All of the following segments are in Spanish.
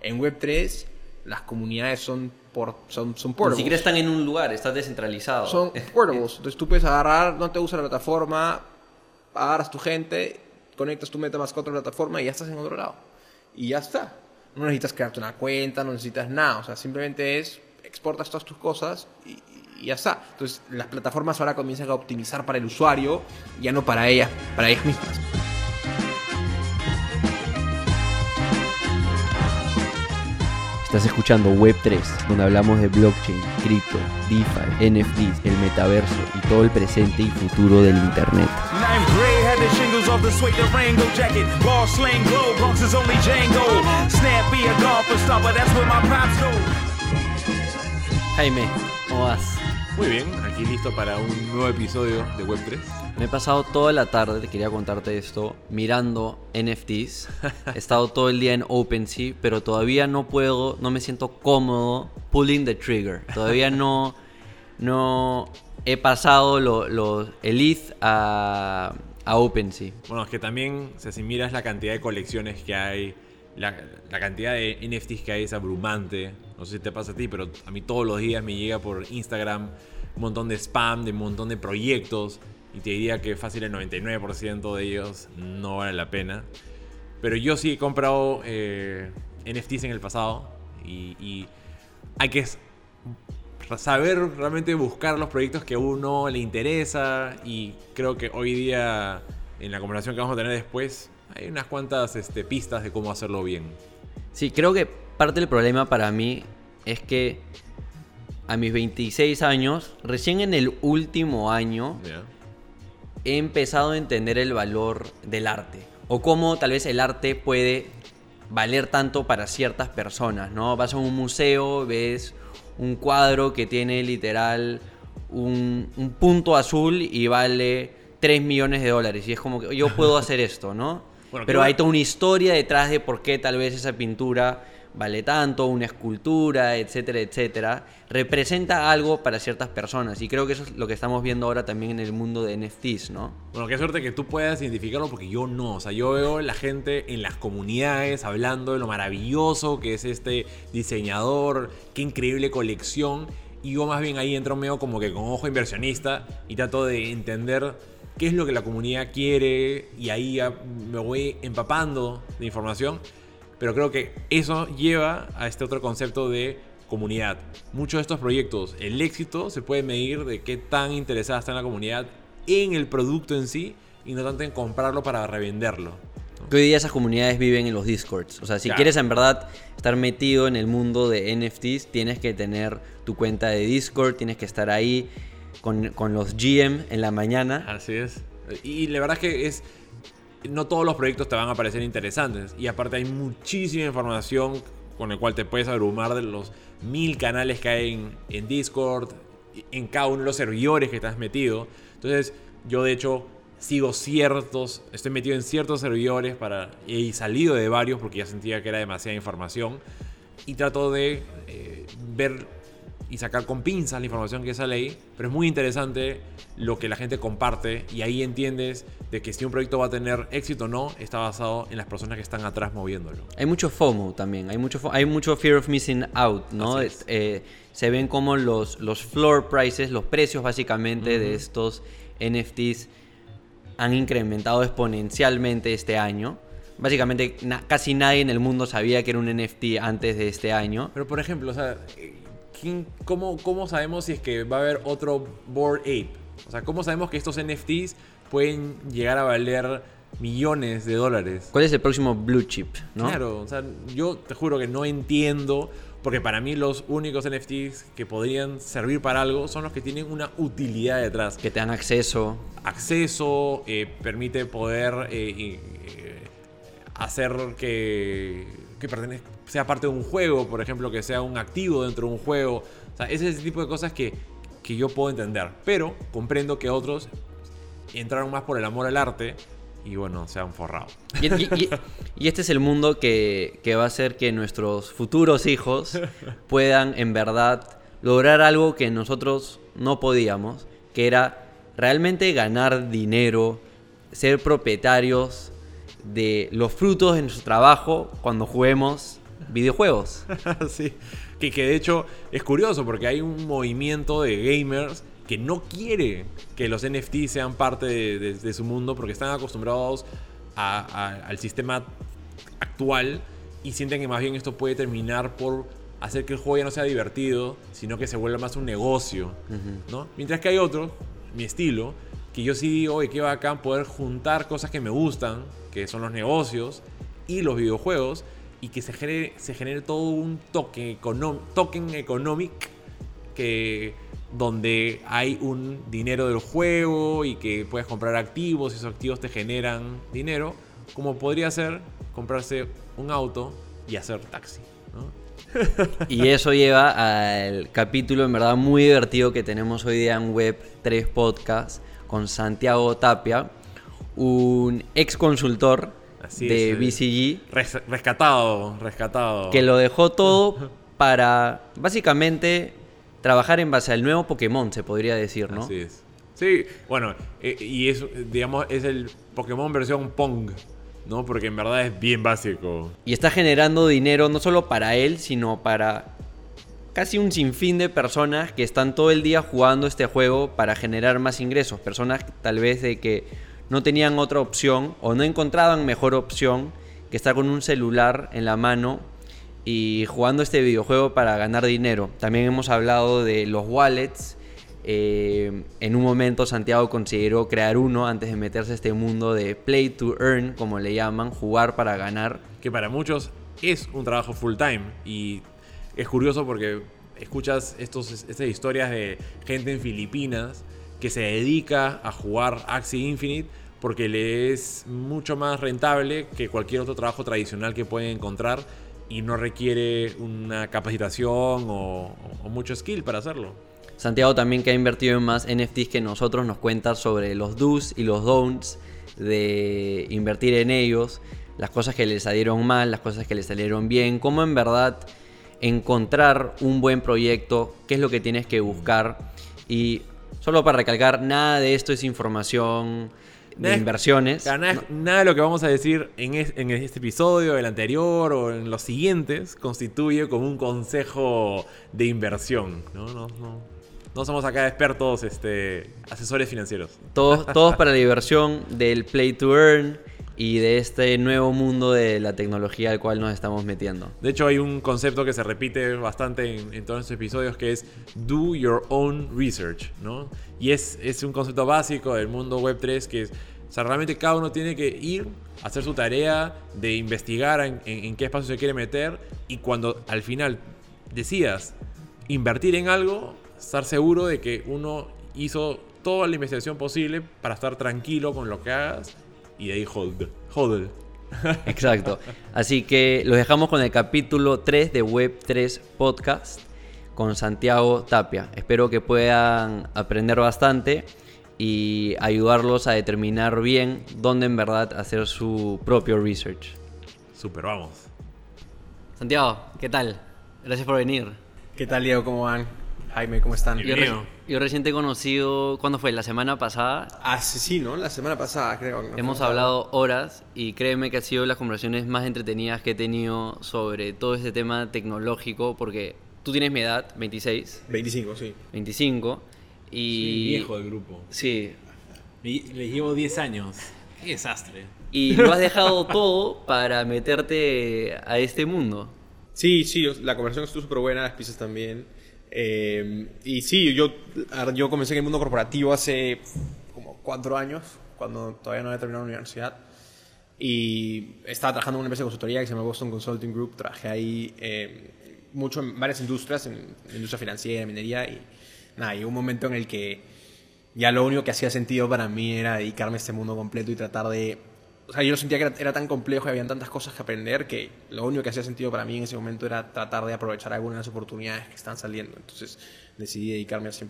En Web3 las comunidades son por son, son Ni portables. siquiera están en un lugar, estás descentralizado. Son portables. Entonces tú puedes agarrar, no te gusta la plataforma, agarras tu gente, conectas tu MetaMask a otra plataforma y ya estás en otro lado. Y ya está. No necesitas crearte una cuenta, no necesitas nada. O sea, simplemente es exportas todas tus cosas y, y ya está. Entonces las plataformas ahora comienzan a optimizar para el usuario, ya no para ellas, para ellas mismas. Estás escuchando Web3, donde hablamos de blockchain, cripto, DeFi, NFTs, el metaverso y todo el presente y futuro del Internet. Jaime, ¿cómo vas? Muy bien, aquí listo para un nuevo episodio de Web3. Me he pasado toda la tarde, te quería contarte esto, mirando NFTs. He estado todo el día en OpenSea, pero todavía no puedo, no me siento cómodo pulling the trigger. Todavía no, no he pasado lo, lo- el ETH a, a OpenSea. Bueno, es que también, o sea, si miras la cantidad de colecciones que hay, la, la cantidad de NFTs que hay es abrumante. No sé si te pasa a ti, pero a mí todos los días me llega por Instagram un montón de spam, de un montón de proyectos. Y te diría que fácil el 99% de ellos no vale la pena. Pero yo sí he comprado eh, NFTs en el pasado. Y, y hay que saber realmente buscar los proyectos que a uno le interesa. Y creo que hoy día, en la conversación que vamos a tener después, hay unas cuantas este, pistas de cómo hacerlo bien. Sí, creo que parte del problema para mí es que a mis 26 años, recién en el último año. He empezado a entender el valor del arte. O cómo tal vez el arte puede valer tanto para ciertas personas, ¿no? Vas a un museo, ves un cuadro que tiene literal un, un punto azul y vale 3 millones de dólares. Y es como que yo puedo hacer esto, ¿no? Bueno, Pero hay toda una historia detrás de por qué tal vez esa pintura vale tanto, una escultura, etcétera, etcétera, representa algo para ciertas personas. Y creo que eso es lo que estamos viendo ahora también en el mundo de NFTs, ¿no? Bueno, qué suerte que tú puedas identificarlo porque yo no. O sea, yo veo la gente en las comunidades hablando de lo maravilloso que es este diseñador, qué increíble colección. Y yo más bien ahí entro medio como que con ojo inversionista y trato de entender qué es lo que la comunidad quiere y ahí me voy empapando de información. Pero creo que eso lleva a este otro concepto de comunidad. Muchos de estos proyectos, el éxito se puede medir de qué tan interesada está en la comunidad en el producto en sí y no tanto en comprarlo para revenderlo. Que hoy día esas comunidades viven en los discords. O sea, si Claro. quieres en verdad estar metido en el mundo de NFTs, tienes que tener tu cuenta de Discord, tienes que estar ahí con, con los GM en la mañana. Así es. Y la verdad es que es. No todos los proyectos te van a parecer interesantes. Y aparte hay muchísima información con el cual te puedes abrumar de los mil canales que hay en, en Discord, en cada uno de los servidores que estás metido. Entonces, yo de hecho sigo ciertos, estoy metido en ciertos servidores para, y salido de varios porque ya sentía que era demasiada información. Y trato de eh, ver y sacar con pinzas la información que sale ahí, pero es muy interesante lo que la gente comparte y ahí entiendes de que si un proyecto va a tener éxito o no, está basado en las personas que están atrás moviéndolo. Hay mucho FOMO también, hay mucho, hay mucho fear of missing out, ¿no? Eh, se ven como los, los floor prices, los precios básicamente de estos NFTs han incrementado exponencialmente este año. Básicamente na- casi nadie en el mundo sabía que era un NFT antes de este año. Pero por ejemplo, o sea, ¿quién- cómo, ¿cómo sabemos si es que va a haber otro Board Ape? O sea, ¿cómo sabemos que estos NFTs pueden llegar a valer millones de dólares? ¿Cuál es el próximo blue chip? ¿no? Claro, o sea, yo te juro que no entiendo, porque para mí los únicos NFTs que podrían servir para algo son los que tienen una utilidad detrás. Que te dan acceso. Acceso, eh, permite poder eh, eh, hacer que, que pertenez- sea parte de un juego, por ejemplo, que sea un activo dentro de un juego. O sea, ese es el tipo de cosas que, que yo puedo entender, pero comprendo que otros entraron más por el amor al arte y bueno, se han forrado. Y, y- este es el mundo que, que va a hacer que nuestros futuros hijos puedan en verdad lograr algo que nosotros no podíamos, que era realmente ganar dinero, ser propietarios de los frutos de nuestro trabajo cuando juguemos videojuegos. sí. Que, que de hecho es curioso porque hay un movimiento de gamers que no quiere que los NFT sean parte de, de- de su mundo porque están acostumbrados a- a- al sistema actual y sienten que más bien esto puede terminar por hacer que el juego ya no sea divertido, sino que se vuelva más un negocio, ¿no? Mientras que hay otro, mi estilo, que yo sí digo, oye, qué bacán poder juntar cosas que me gustan, que son los negocios y los videojuegos, y que se genere, todo un econom- token economic que donde hay un dinero del juego y que puedes comprar activos y esos activos te generan dinero, como podría ser comprarse un auto y hacer taxi. Y eso lleva al capítulo en verdad muy divertido que tenemos hoy día en Web 3 Podcast con Santiago Tapia, un ex consultor Así de es. BCG Res- rescatado, rescatado. que lo dejó todo para básicamente trabajar en base al nuevo Pokémon, se podría decir, ¿no? Así es. Sí, bueno, eh, y es, digamos, es el Pokémon versión Pong, ¿no? Porque en verdad es bien básico. Y está generando dinero no solo para él, sino para casi un sinfín de personas que están todo el día jugando este juego para generar más ingresos. Personas tal vez de que no tenían otra opción o no encontraban mejor opción que estar con un celular en la mano y jugando este videojuego para ganar dinero. También hemos hablado de los wallets. Eh, en un momento Santiago consideró crear uno antes de meterse a este mundo de play to earn, como le llaman, jugar para ganar. que para muchos es un trabajo full time y es curioso porque escuchas estas historias de gente en Filipinas que se dedica a jugar Axie Infinite porque le es mucho más rentable que cualquier otro trabajo tradicional que pueden encontrar y no requiere una capacitación o, o mucho skill para hacerlo. Santiago también que ha invertido en más NFTs que nosotros nos cuenta sobre los do's y los don'ts de invertir en ellos, las cosas que le salieron mal, las cosas que le salieron bien, cómo en verdad encontrar un buen proyecto, qué es lo que tienes que buscar y solo para recalcar, nada de esto es información de inversiones. Nada, nada de lo que vamos a decir en, es- en este episodio, el anterior o en los siguientes constituye como un consejo de inversión. No, no, no. No somos acá expertos, este, asesores financieros. Todos, todos para la diversión del play to earn y de este nuevo mundo de la tecnología al cual nos estamos metiendo. De hecho, hay un concepto que se repite bastante en, todos estos episodios que es do your own research, ¿no? Y es, es un concepto básico del mundo web 3 que es, o sea, realmente cada uno tiene que ir a hacer su tarea de investigar en, en- en qué espacio se quiere meter y cuando al final decidas invertir en algo, estar seguro de que uno hizo toda la investigación posible para estar tranquilo con lo que hagas y de ahí hold, hold. Exacto. Así que los dejamos con el capítulo 3 de Web 3 Podcast con Santiago Tapia. Espero que puedan aprender bastante y ayudarlos a determinar bien dónde en verdad hacer su propio research. Super, vamos. Santiago, ¿qué tal? Gracias por venir. ¿Qué tal, Diego? ¿Cómo van? Jaime, ¿cómo están? Yo, Bienvenido. re- yo recién te he conocido, ¿cuándo fue? La semana pasada. Ah, sí, sí, ¿no? La semana pasada, creo. ¿no? Hemos hablado horas y créeme que ha sido las conversaciones más entretenidas que he tenido sobre todo este tema tecnológico porque tú tienes mi edad, 26, 25, sí. 25 y... viejo del grupo. Sí. Le llevo 10 años. Qué desastre. Y lo has dejado todo para meterte a este mundo. Sí, sí, la conversación estuvo súper buena, las pizzas también. Eh, y sí, yo, yo comencé en el mundo corporativo hace como cuatro años, cuando todavía no había terminado la universidad. Y estaba trabajando en una empresa de consultoría que se llama Boston Consulting Group. Trabajé ahí eh, mucho en varias industrias, en la industria financiera, minería. Y nada, llegó un momento en el que ya lo único que hacía sentido para mí era dedicarme a este mundo completo y tratar de... O sea, yo sentía que era, era tan complejo y habían tantas cosas que aprender que lo único que hacía sentido para mí en ese momento era tratar de aprovechar algunas de las oportunidades que están saliendo. Entonces decidí dedicarme al 100%.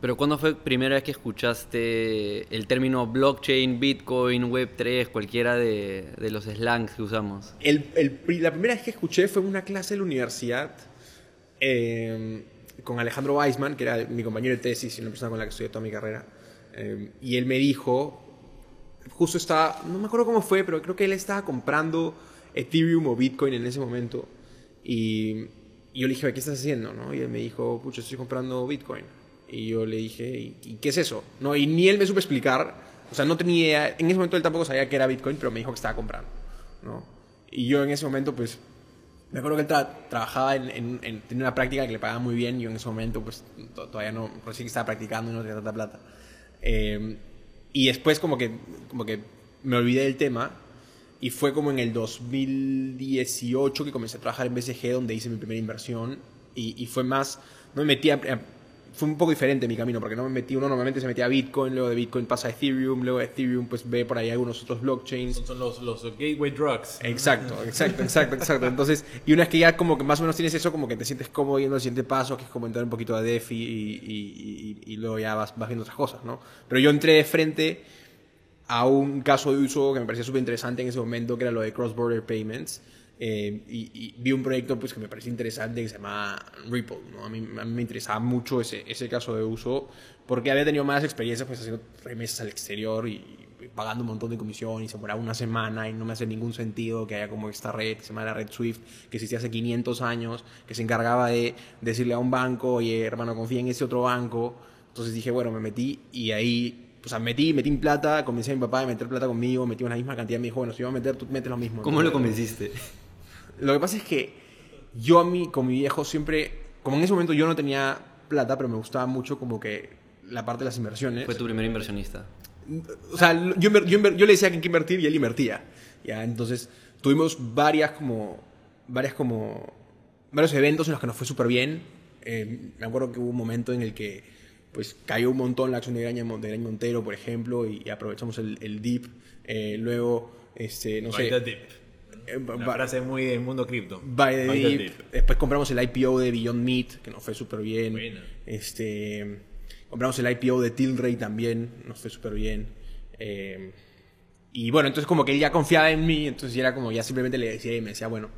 Pero ¿cuándo fue la primera vez que escuchaste el término blockchain, bitcoin, web3, cualquiera de, de los slangs que usamos? El, el la primera vez que escuché fue en una clase de la universidad eh, con Alejandro Weisman, que era mi compañero de tesis y una persona con la que estudié toda mi carrera. Eh, y él me dijo, justo estaba, no me acuerdo cómo fue, pero creo que él estaba comprando Ethereum o Bitcoin en ese momento. Y, yo le dije, ¿qué estás haciendo? ¿no? Y él me dijo, pucha, estoy comprando Bitcoin. Y yo le dije, ¿y, qué es eso? ¿No? Y ni él me supo explicar, o sea, no tenía en ese momento él tampoco sabía que era Bitcoin, pero me dijo que estaba comprando. ¿no? Y yo en ese momento, pues, me acuerdo que él tra- trabajaba en, en- en- tenía una práctica que le pagaba muy bien y yo en ese momento pues to- todavía no, recién estaba practicando y no tenía tanta plata. Eh, y después como que, como que me olvidé del tema y fue como en el 2018 que comencé a trabajar en BCG donde hice mi primera inversión y, fue más, no me metí a- fue un poco diferente mi camino porque no me metí, uno normalmente se metía a Bitcoin, luego de Bitcoin pasa a Ethereum, luego de Ethereum pues ve por ahí algunos otros blockchains. Son, son los, los gateway drugs. Exacto, exacto, exacto, exacto. Entonces, y una vez que ya como que más o menos tienes eso, como que te sientes cómodo yendo al siguiente paso, que es como entrar un poquito a DeFi y, y- y- y luego ya vas, vas viendo otras cosas, ¿no? Pero yo entré de frente a un caso de uso que me parecía súper interesante en ese momento, que era lo de Cross Border Payments. Eh, y, y vi un proyecto pues, que me parecía interesante que se llama Ripple. ¿no? A, mí, a mí me interesaba mucho ese, ese caso de uso porque había tenido malas experiencias pues, haciendo remesas al exterior y, y pagando un montón de comisión y se demoraba una semana y no me hace ningún sentido que haya como esta red que se llama la red Swift que existía hace 500 años que se encargaba de decirle a un banco oye hermano confía en ese otro banco entonces dije bueno me metí y ahí o sea, metí, metí en plata, convencí a mi papá de meter plata conmigo, metimos la misma cantidad, me dijo, bueno, si voy a meter, tú metes lo mismo. ¿Cómo lo convenciste? Lo que pasa es que yo a mí, con mi viejo, siempre, como en ese momento yo no tenía plata, pero me gustaba mucho como que la parte de las inversiones. Fue tu primer inversionista. O sea, yo, yo, le decía que hay que invertir y él invertía. ¿ya? Entonces, tuvimos varias como, varias como, varios eventos en los que nos fue súper bien. Eh, me acuerdo que hubo un momento en el que pues cayó un montón la acción de Graña, de Montero, por ejemplo, y, y aprovechamos el, el dip. Eh, luego, este, no Buy sé... the dip. Eh, Una va- frase muy del mundo cripto. Buy the Buy the Dip. dip. Después compramos el IPO de Beyond Meat, que nos fue súper bien. Este, compramos el IPO de Tilray también, nos fue súper bien. Eh, y bueno, entonces como que él ya confiaba en mí, entonces ya era como ya simplemente le decía y me decía, bueno,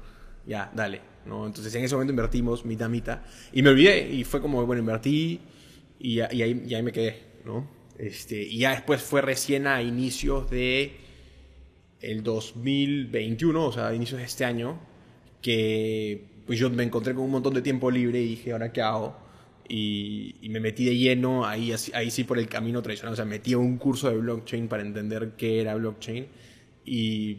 ya, dale. ¿no? Entonces en ese momento invertimos mitad mitad. Y me olvidé y fue como, bueno, invertí y ahí, y ahí me quedé, ¿no? Este, y ya después fue recién a inicios de el 2021, o sea, a inicios de este año, que pues yo me encontré con un montón de tiempo libre y dije, ¿ahora qué hago? Y, y me metí de lleno, ahí, ahí sí por el camino tradicional, o sea, metí un curso de blockchain para entender qué era blockchain y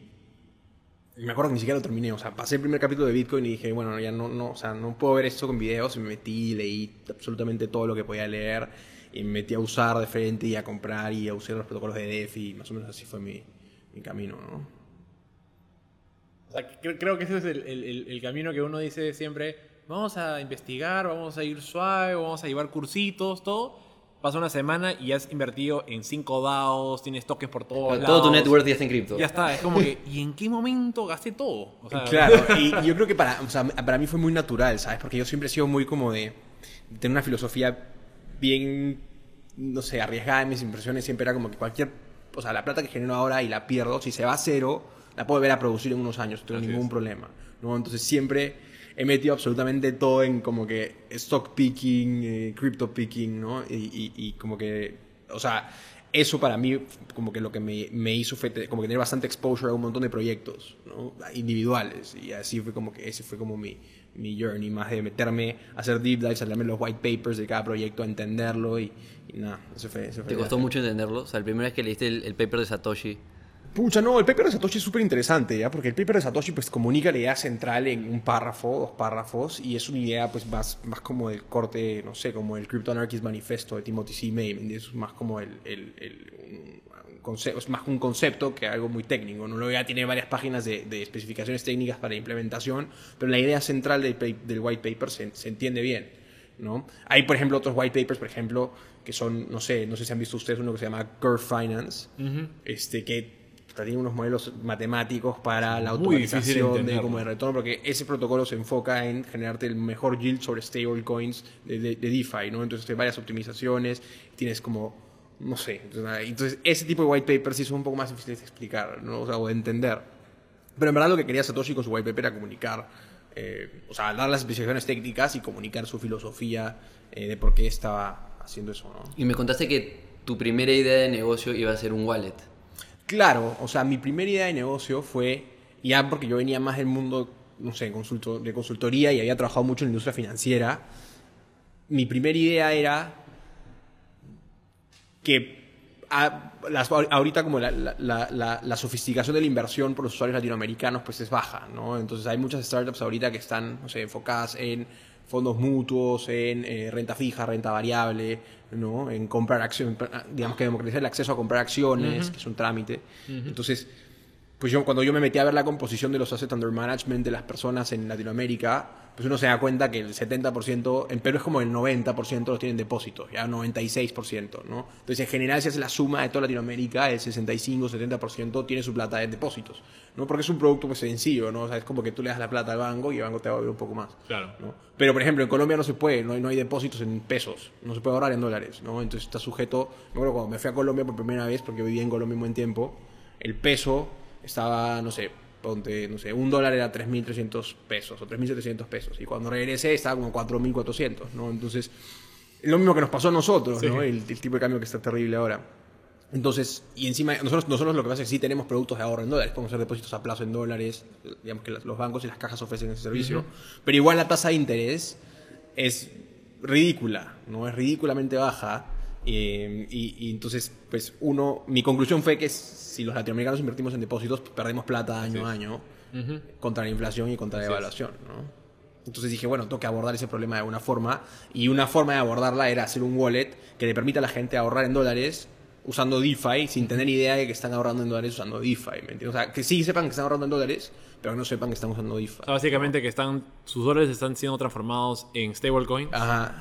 y me acuerdo que ni siquiera lo terminé, o sea, pasé el primer capítulo de Bitcoin y dije, bueno, ya no, no, o sea, no puedo ver esto con videos, y me metí, leí absolutamente todo lo que podía leer y me metí a usar de frente y a comprar y a usar los protocolos de DeFi, más o menos así fue mi, mi camino, ¿no? O sea, cre- creo que ese es el, el- el- el camino que uno dice siempre, vamos a investigar, vamos a ir suave, vamos a llevar cursitos, todo. Pasa una semana y has invertido en 5 DAOs, tienes tokens por todos lados. Todo tu net worth ya está en cripto. Ya está, es como que, ¿y en qué momento gasté todo? O sea, Claro, y yo creo que para, o sea, para mí fue muy natural, ¿sabes? Porque yo siempre he sido muy como de tener una filosofía bien, no sé, arriesgada en mis impresiones. Siempre era como que cualquier, o sea, la plata que genero ahora y la pierdo, si se va a cero, la puedo volver a producir en unos años, no tengo Así ningún es. problema, ¿no? Entonces siempre he metido absolutamente todo en como que stock picking, eh, crypto picking, ¿no? Y, y- y como que, o sea, eso para mí como que lo que me, me hizo fue como que tener bastante exposure a un montón de proyectos, ¿no? Individuales. Y así fue como que ese fue como mi, mi journey, más de meterme, a hacer deep dives, a leerme los white papers de cada proyecto, a entenderlo y, y nada, eso fue, eso fue ¿Te costó mucho entenderlo? O sea, la primera vez que leíste el, el paper de Satoshi. Pucha, no, el paper de Satoshi es súper interesante, ¿ya? Porque el paper de Satoshi pues comunica la idea central en un párrafo, dos párrafos, y es una idea pues más, más como del corte, no sé, como el Crypto Anarchist Manifesto de Timothy C. May. Es más como el, el- el- es más un concepto que algo muy técnico, ¿no? Ya tiene varias páginas de, de especificaciones técnicas para implementación, pero la idea central del, del white paper se, se entiende bien. ¿no? Hay, por ejemplo, otros white papers, por ejemplo, que son, no sé, no sé si han visto ustedes uno que se llama Curve Finance, este, que tiene unos modelos matemáticos para la automatización de, como de retorno, porque ese protocolo se enfoca en generarte el mejor yield sobre stablecoins de, de, de DeFi, ¿no? Entonces hay varias optimizaciones, tienes como, no sé, entonces, ese tipo de white papers sí son un poco más difíciles de explicar, ¿no? O sea, o de entender. Pero en verdad lo que quería Satoshi con su white paper era comunicar, eh, o sea, dar las especificaciones técnicas y comunicar su filosofía eh, de por qué estaba haciendo eso, ¿no? Y me contaste que tu primera idea de negocio iba a ser un wallet. Claro, o sea, mi primera idea de negocio fue, ya porque yo venía más del mundo no sé, de consultoría y había trabajado mucho en la industria financiera, mi primera idea era que a- las- ahorita como la, la- la- la- sofisticación de la inversión por los usuarios latinoamericanos pues es baja, ¿no? Entonces hay muchas startups ahorita que están, no sé, enfocadas en fondos mutuos, en eh, renta fija, renta variable, ¿no? En comprar acciones, digamos que democratizar el acceso a comprar acciones, que es un trámite. Entonces, pues yo cuando yo me metí a ver la composición de los assets under management de las personas en Latinoamérica, pues uno se da cuenta que el 70%, en Perú es como el 90% los tienen depósitos, ya 96%, ¿no? Entonces en general si hace la suma de toda Latinoamérica, el 65-70% tiene su plata en depósitos, ¿no? Porque es un producto pues sencillo, ¿no? O sea, es como que tú le das la plata al banco y el banco te va a un poco más. Claro. ¿no? Pero, por ejemplo, en Colombia no se puede, no hay, no hay depósitos en pesos, no se puede ahorrar en dólares, ¿no? Entonces está sujeto, me acuerdo cuando me fui a Colombia por primera vez, porque vivía en Colombia un buen tiempo, el peso estaba, no sé, ponte, no sé, un dólar era 3.300 pesos o 3.700 pesos, y cuando regresé estaba como 4.400, ¿no? Entonces, lo mismo que nos pasó a nosotros, ¿no? El, el tipo de cambio que está terrible ahora. Entonces, y encima, nosotros, nosotros lo que pasa es que sí tenemos productos de ahorro en dólares, podemos hacer depósitos a plazo en dólares, digamos que los bancos y las cajas ofrecen ese servicio, pero igual la tasa de interés es ridícula, ¿no? Es ridículamente baja. Eh, y, y entonces, pues uno, mi conclusión fue que si los latinoamericanos invertimos en depósitos, pues, perdemos plata año a año contra la inflación y contra la devaluación, ¿no? Entonces dije, bueno, tengo que abordar ese problema de alguna forma. Y una forma de abordarla era hacer un wallet que le permita a la gente ahorrar en dólares usando DeFi sin tener idea de que están ahorrando en dólares usando DeFi. ¿me entiendes? O sea, que sí sepan que están ahorrando en dólares, pero que no sepan que están usando DeFi. O sea, básicamente que están, sus dólares están siendo transformados en stablecoins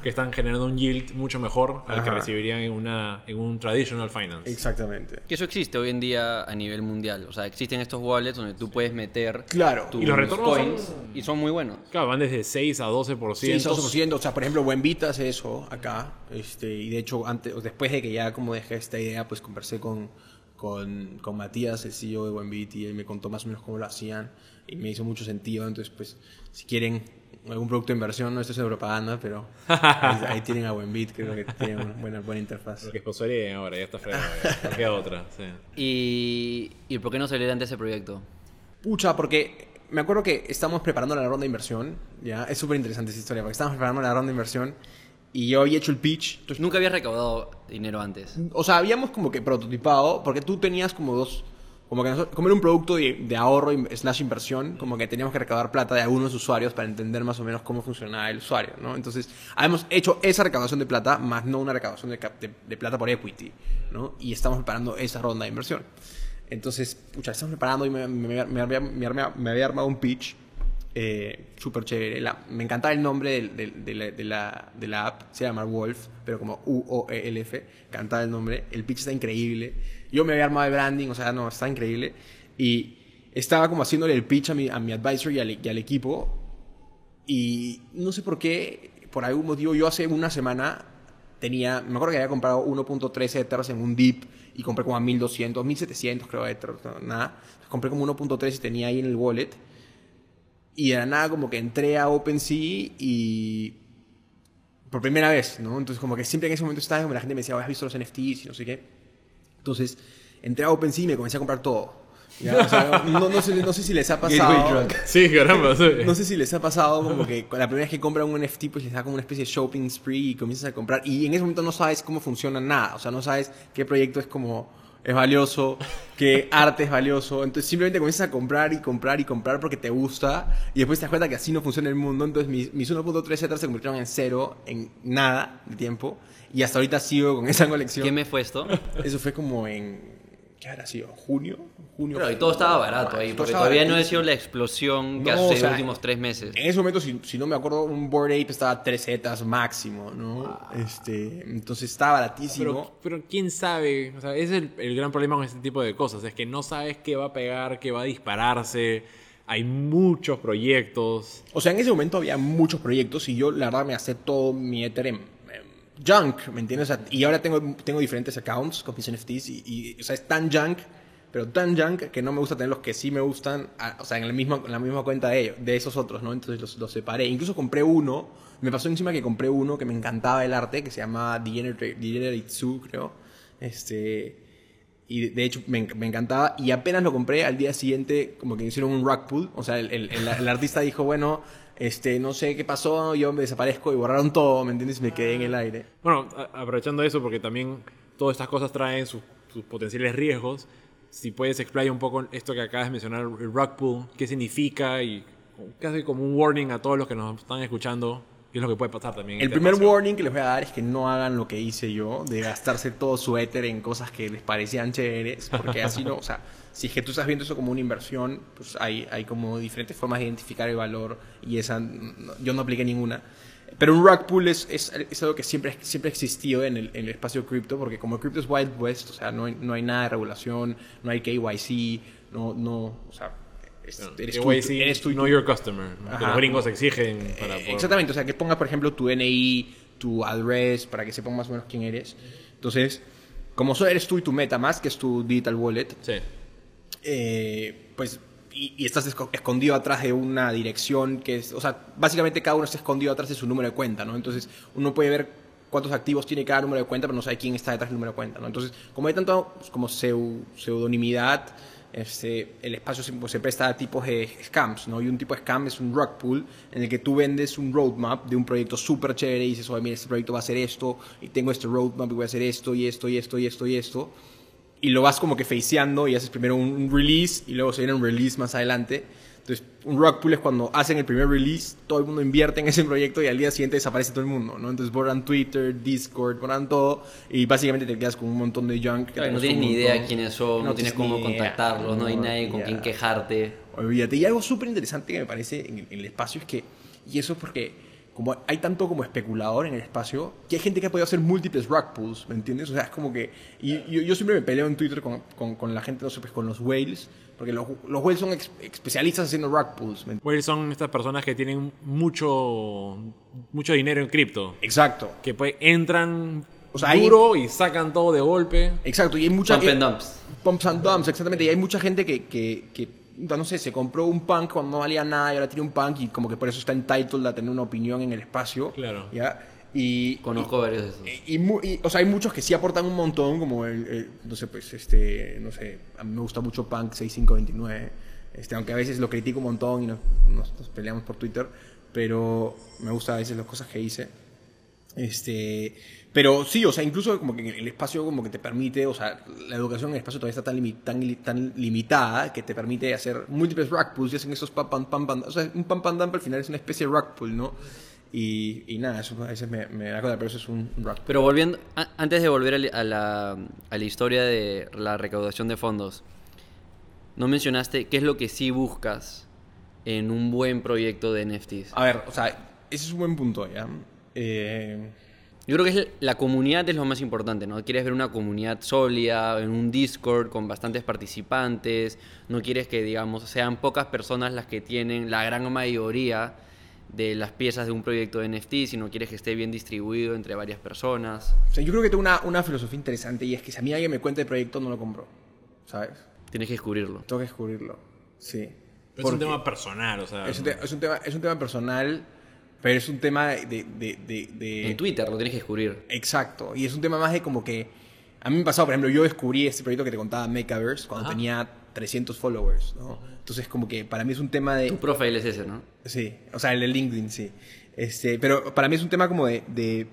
que están generando un yield mucho mejor al que Ajá. recibirían en, una, en un traditional finance. Exactamente. Que eso existe hoy en día a nivel mundial. O sea, existen estos wallets donde tú puedes meter Claro. tus Y los retornos coins son- y son muy buenos. Claro, van desde 6 a 12%. Sí, 12%. O sea, por ejemplo, Buenvita hace eso acá. Este, y de hecho, antes, o después de que ya como dejé esta idea, pues conversé con, con, con Matías, el CEO de Buenbit, y él me contó más o menos cómo lo hacían. Y me hizo mucho sentido. Entonces, pues, si quieren algún producto de inversión, no esto es de propaganda, pero ahí, ahí tienen a Buenbit, creo que tienen una buena, buena interfaz. Lo que sponsoreen ahora, ya está fregado. queda otra. Sí. ¿Y, ¿Y por qué no salir ante ese proyecto? Pucha, porque me acuerdo que estamos preparando la ronda de inversión. ¿ya? Es súper interesante esa historia, porque estamos preparando la ronda de inversión. Y yo había hecho el pitch. Entonces, Nunca habías recaudado dinero antes. O sea, habíamos como que prototipado, porque tú tenías como dos, como que nosotros- como era un producto de, de ahorro slash inversión, como que teníamos que recaudar plata de algunos usuarios para entender más o menos cómo funcionaba el usuario, ¿no? Entonces, habíamos hecho esa recaudación de plata, más no una recaudación de, de- de plata por equity, ¿no? Y estamos preparando esa ronda de inversión. Entonces, pucha, estamos preparando y me, me- me había, me había- armado un pitch eh, súper chévere. La- me encantaba el nombre del- de, la, de la- de la app, se llama Wolf, pero como U-O-E-L-F, cantaba el nombre. El pitch está increíble. Yo me había armado de branding, o sea, no, está increíble. Y estaba como haciéndole el pitch a mi, a mi advisor y al, y al equipo. Y no sé por qué, por algún motivo, yo hace una semana tenía, me acuerdo que había comprado 1.3 Ethers en un dip y compré como a 1200, 1700 creo Ethers, nada. Compré como 1.3 y tenía ahí en el wallet. Y de nada como que entré a OpenSea y... Por primera vez, ¿no? Entonces como que siempre en ese momento estaba como la gente me decía, "Oh, ¿has visto los NFTs? Y no sé qué. Entonces entré a OpenSea y me comencé a comprar todo. Ya, o sea, no, no sé, no sé si les ha pasado... Sí, caramba. sí. No sé si les ha pasado como que la primera vez que compran un NFT pues les da como una especie de shopping spree y comienzas a comprar y en ese momento no sabes cómo funciona nada, o sea, no sabes qué proyecto es como es valioso, qué arte es valioso, entonces simplemente comienzas a comprar y comprar y comprar porque te gusta y después te das cuenta que así no funciona el mundo, entonces mis, mis 1.3 Ethers se convirtieron en cero en nada de tiempo y hasta ahorita sigo con esa colección. ¿Qué me fue esto? Eso fue como en ¿qué habrá sido? ¿Junio? Junio. Pero y todo estaba barato ahí, porque todavía no ha sido la explosión que No, ha o sucedido en sea, los últimos tres meses. En ese momento, si, si no me acuerdo, un Board Ape estaba a 3 zetas máximo, ¿no? Este, entonces estaba baratísimo. Pero, pero quién sabe, o sea, ese es el, el gran problema con este tipo de cosas, es que no sabes qué va a pegar, qué va a dispararse, hay muchos proyectos. O sea, en ese momento había muchos proyectos y yo, la verdad, me hacé todo mi Ether en, en junk, ¿me entiendes? Y ahora tengo, tengo diferentes accounts con mis NFTs y, o sea, es tan junk, pero tan junk que no me gusta tener los que sí me gustan, o sea, en, en la misma cuenta de ellos, de esos otros, ¿no? Entonces los, los separé. Incluso compré uno, me pasó encima que compré uno que me encantaba el arte, que se llama Degenerate, Zoo, creo. Este... Y de- hecho me, me encantaba. Y apenas lo compré, al día siguiente como que hicieron un rug pull. O sea, el- el- el artista dijo, bueno, este, no sé qué pasó, yo me desaparezco y borraron todo, ¿me entiendes? Me quedé en el aire. Bueno, aprovechando eso, porque también todas estas cosas traen sus, sus potenciales riesgos, si puedes explayar un poco esto que acabas de mencionar, el rug pull, qué significa y casi como un warning a todos los que nos están escuchando, qué es lo que puede pasar también. El este primer warning que les voy a dar es que no hagan lo que hice yo, de gastarse todo su éter en cosas que les parecían chéveres, porque así no, o sea, si es que tú estás viendo eso como una inversión, pues hay, hay como diferentes formas de identificar el valor y esa, no- yo no apliqué ninguna. Pero un rug pull es, es, es algo que siempre, siempre ha existido en el, en el espacio cripto, porque como el cripto es Wild West, o sea, no hay, no hay nada de regulación, no hay KYC, no, no, o sea, es- eres que tú, eres tú y know tú. your customer, ¿no? que Ajá. los gringos exigen para Eh, poder- Exactamente, o sea, que pongas, por ejemplo, tu DNI, tu address, para que sepan más o menos quién eres. Entonces, como solo eres tú y tu MetaMask, que es tu digital wallet, Sí. Eh, pues, y, y estás esco- escondido atrás de una dirección que es, o sea, básicamente cada uno está escondido atrás de su número de cuenta, ¿no? Entonces, uno puede ver cuántos activos tiene cada número de cuenta, pero no sabe quién está detrás del número de cuenta, ¿no? Entonces, como hay tanto pues, como pseu- pseudonimidad, este, el espacio se, pues, se presta a tipos de scams, ¿no? Y un tipo de scam es un rug pull en el que tú vendes un roadmap de un proyecto súper chévere y dices, oye, mira, este proyecto va a hacer esto, y tengo este roadmap y voy a hacer esto, y esto, y esto, y esto, y esto lo vas como que faceando y haces primero un, release y luego se viene un release más adelante. Entonces, un rug pull es cuando hacen el primer release, todo el mundo invierte en ese proyecto y al día siguiente desaparece todo el mundo, ¿no? Entonces borran Twitter, Discord, borran todo y básicamente te quedas con un montón de junk. que no tienes ni idea montón. quiénes son, no, tienes cómo contactarlos, no hay nadie con quien quejarte. Olvídate. Y algo súper interesante que me parece en en el espacio es que, y eso es porque como hay tanto como especulador en el espacio, que hay gente que ha podido hacer múltiples rug pulls, ¿me entiendes? O sea, es como que, y yo, yo siempre me peleo en Twitter con, con, con la gente, no sé, pues con los whales, porque los, los whales son ex- especialistas haciendo rug pulls, ¿me? Whales son estas personas que tienen mucho, mucho dinero en cripto. Exacto, Que pues entran O sea, hay- duro y sacan todo de golpe. exacto, y hay mucha... Pump and dumps. Pumps and dumps, exactamente. Y hay mucha gente que, que, que, no sé, se compró un punk cuando no valía nada y ahora tiene un punk y como que por eso está entitled a tener una opinión en el espacio. Claro. ¿ya? Y, Conozco varios de esos. y, y y, o sea, hay muchos que sí aportan un montón, como el, el- no sé, pues, este, no sé, a mí me gusta mucho Punk 6529, este, aunque a veces lo critico un montón y nos, nos- nos peleamos por Twitter, pero me gusta a veces las cosas que dice. Este, pero sí, o sea, incluso como que el espacio como que te permite, o sea, la educación en el espacio todavía está tan, limi- tan, li- tan limitada que te permite hacer múltiples rug pulls y hacen esos pam pam pam pam. O sea, un pam pam dump al final es una especie de rug pull, ¿no? Y, y nada, eso a veces me, me da cosa, pero eso es un rug pull. Pero volviendo, a- antes de volver a la- a la historia de la recaudación de fondos, no mencionaste qué es lo que sí buscas en un buen proyecto de NFTs. A ver, o sea, ese es un buen punto, ¿ya? Eh, Yo creo que es la comunidad es lo más importante, ¿no? Quieres ver una comunidad sólida, en un Discord con bastantes participantes, no quieres que, digamos, sean pocas personas las que tienen la gran mayoría de las piezas de un proyecto de NFT, sino quieres que esté bien distribuido entre varias personas. o sea, yo creo que tengo una, una filosofía interesante y es que si a mí alguien me cuenta el proyecto, no lo compro, ¿sabes? Tienes que descubrirlo. Tengo que descubrirlo, sí. Pero es un tema personal, o sea. Es un, te- es un tema, es un tema personal, pero es un tema de... de, de, de- En Twitter lo tienes que descubrir. Exacto, y es un tema más de como que... A mí me pasado, por ejemplo, yo descubrí este proyecto que te contaba, Makeverse, cuando tenía 300 followers, ¿no? Entonces como que para mí es un tema de... Tu profile es ese, ¿no? Sí, o sea, el de LinkedIn, sí. Este, pero para mí es un tema como de, de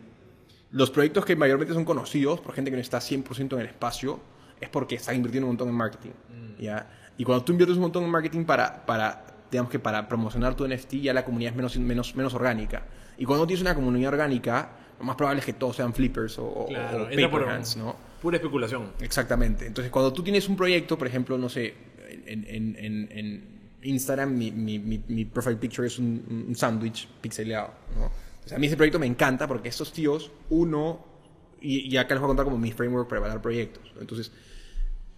los proyectos que mayormente son conocidos por gente que no está 100% en el espacio, es porque están invirtiendo un montón en marketing, ¿ya? Y cuando tú inviertes un montón en marketing para, para, digamos que para promocionar tu NFT, ya la comunidad es menos, menos, menos orgánica. Y cuando tienes una comunidad orgánica, lo más probable es que todos sean flippers o, Claro, o paper por hands, ¿no? pura especulación. Exactamente. Entonces, cuando tú tienes un proyecto, por ejemplo, no sé, en, en- en- en Instagram, mi, mi, mi, mi profile picture es un, un sándwich pixeleado, ¿no? Entonces, a mí ese proyecto me encanta porque estos tíos, uno, y, y acá les voy a contar como mi framework para evaluar proyectos. Entonces,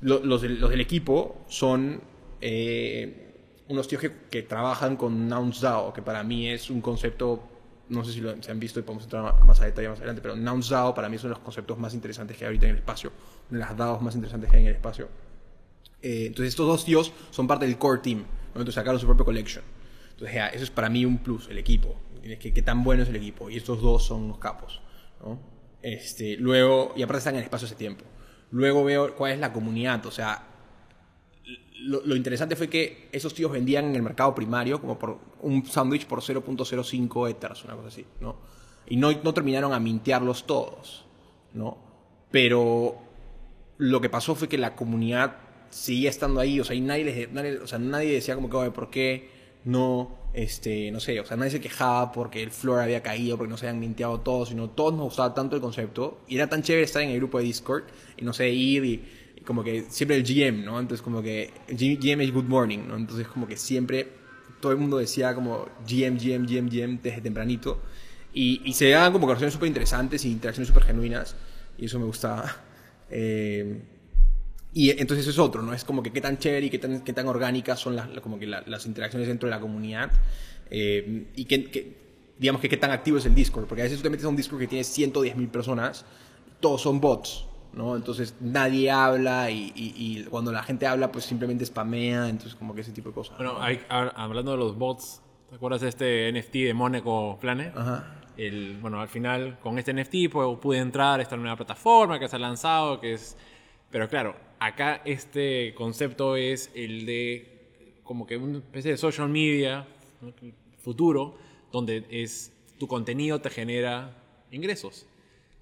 lo- los, del, los del equipo son eh, unos tíos que, que trabajan con Nouns DAO, que para mí es un concepto, no sé si lo se han visto y podemos entrar más a detalle más adelante, pero Nouns DAO para mí es uno de los conceptos más interesantes que hay ahorita en el espacio, una de las DAOs más interesantes que hay en el espacio. Eh, entonces estos dos tíos son parte del core team, ¿no? entonces sacaron su propio collection. Entonces eso es para mí un plus, el equipo, que, que tan bueno es el equipo, y estos dos son unos capos. Este, luego, y aparte están en el espacio hace tiempo. Luego veo cuál es la comunidad, o sea, lo, interesante fue que esos tíos vendían en el mercado primario como por un sándwich por 0.05 ethers, una cosa así, ¿no? Y no, no terminaron a mintearlos todos, ¿no? Pero lo que pasó fue que la comunidad seguía estando ahí, o sea, y nadie, les- nadie- o sea, nadie decía como que, "Oye, ¿por qué no, este, no sé, o sea, nadie se quejaba porque el floor había caído, porque no se habían minteado todos, sino todos nos gustaba tanto el concepto, y era tan chévere estar en el grupo de Discord, y no sé, ir y como que siempre el GM, ¿no? Entonces como que GM es Good Morning, ¿no? Entonces como que siempre todo el mundo decía como GM, GM, GM, GM desde tempranito, y, y se daban como conversaciones súper interesantes y interacciones súper genuinas, y eso me gustaba. Eh, y entonces eso es otro, ¿no? Es como que qué tan chévere y qué tan, qué tan orgánicas son las, como que la- las interacciones dentro de la comunidad. eh, y que, que- digamos que qué tan activo es el Discord. Porque a veces tú te metes a un Discord que tiene 110 mil personas, todos son bots, ¿no? Entonces nadie habla y, y- y cuando la gente habla pues simplemente spamea, entonces como que ese tipo de cosas. Bueno, ¿no? hay- hab- hablando de los bots, ¿te acuerdas de este NFT de Monaco Planet? Ajá. El, bueno, al final con este NFT pues, pude entrar a esta nueva plataforma que se ha lanzado, que es... Pero claro, acá este concepto es el de como que una especie de social media futuro, donde es tu contenido te genera ingresos.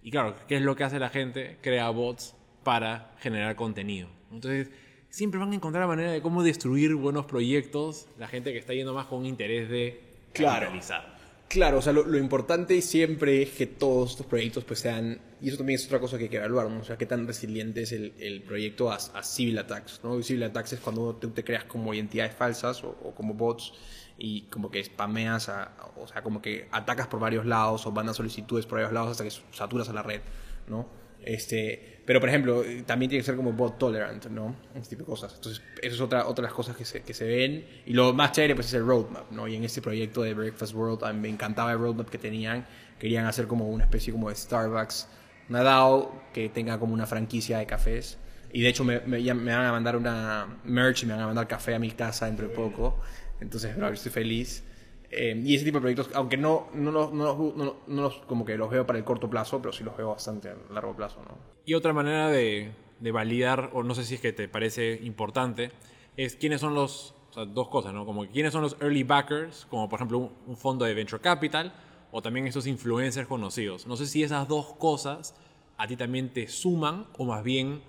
Y claro, ¿qué es lo que hace la gente? Crea bots para generar contenido. Entonces, siempre van a encontrar la manera de cómo destruir buenos proyectos, la gente que está yendo más con interés de Claro. capitalizar. Claro, o sea, lo, lo importante siempre es que todos estos proyectos pues sean, y eso también es otra cosa que hay que evaluar, ¿no? O sea, qué tan resiliente es el, el proyecto a, a civil attacks, ¿no? Civil attacks es cuando tú te creas como identidades falsas o, o como bots y como que spameas, a- o sea, como que atacas por varios lados o mandas solicitudes por varios lados hasta que saturas a la red, ¿no? Este, pero por ejemplo, eh, también tiene que ser como bot tolerant, ¿no? Ese tipo de cosas. Entonces, eso es otra, otra de las cosas que se, que se ven. Y lo más chévere pues es el roadmap, ¿no? Y en este proyecto de Breakfast World a mí me encantaba el roadmap que tenían. Querían hacer como una especie como de Starbucks, una DAO que tenga como una franquicia de cafés. Y de hecho me, me, ya me van a mandar una merch me van a mandar café a mi casa dentro de poco. Entonces, bro, estoy feliz. Eh, y ese tipo de proyectos, aunque no, no, los- no, los- no, no los como que los veo para el corto plazo, pero sí los veo bastante a largo plazo, ¿no? Y otra manera de, de validar, o no sé si es que te parece importante, es quiénes son los, o sea, dos cosas, ¿no? Como quiénes son los early backers, como por ejemplo un, un fondo de venture capital, o también esos influencers conocidos. No sé si esas dos cosas a ti también te suman o más bien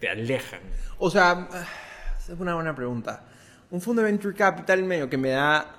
te alejan. O sea, es una buena pregunta. Un fondo de venture capital medio que me da.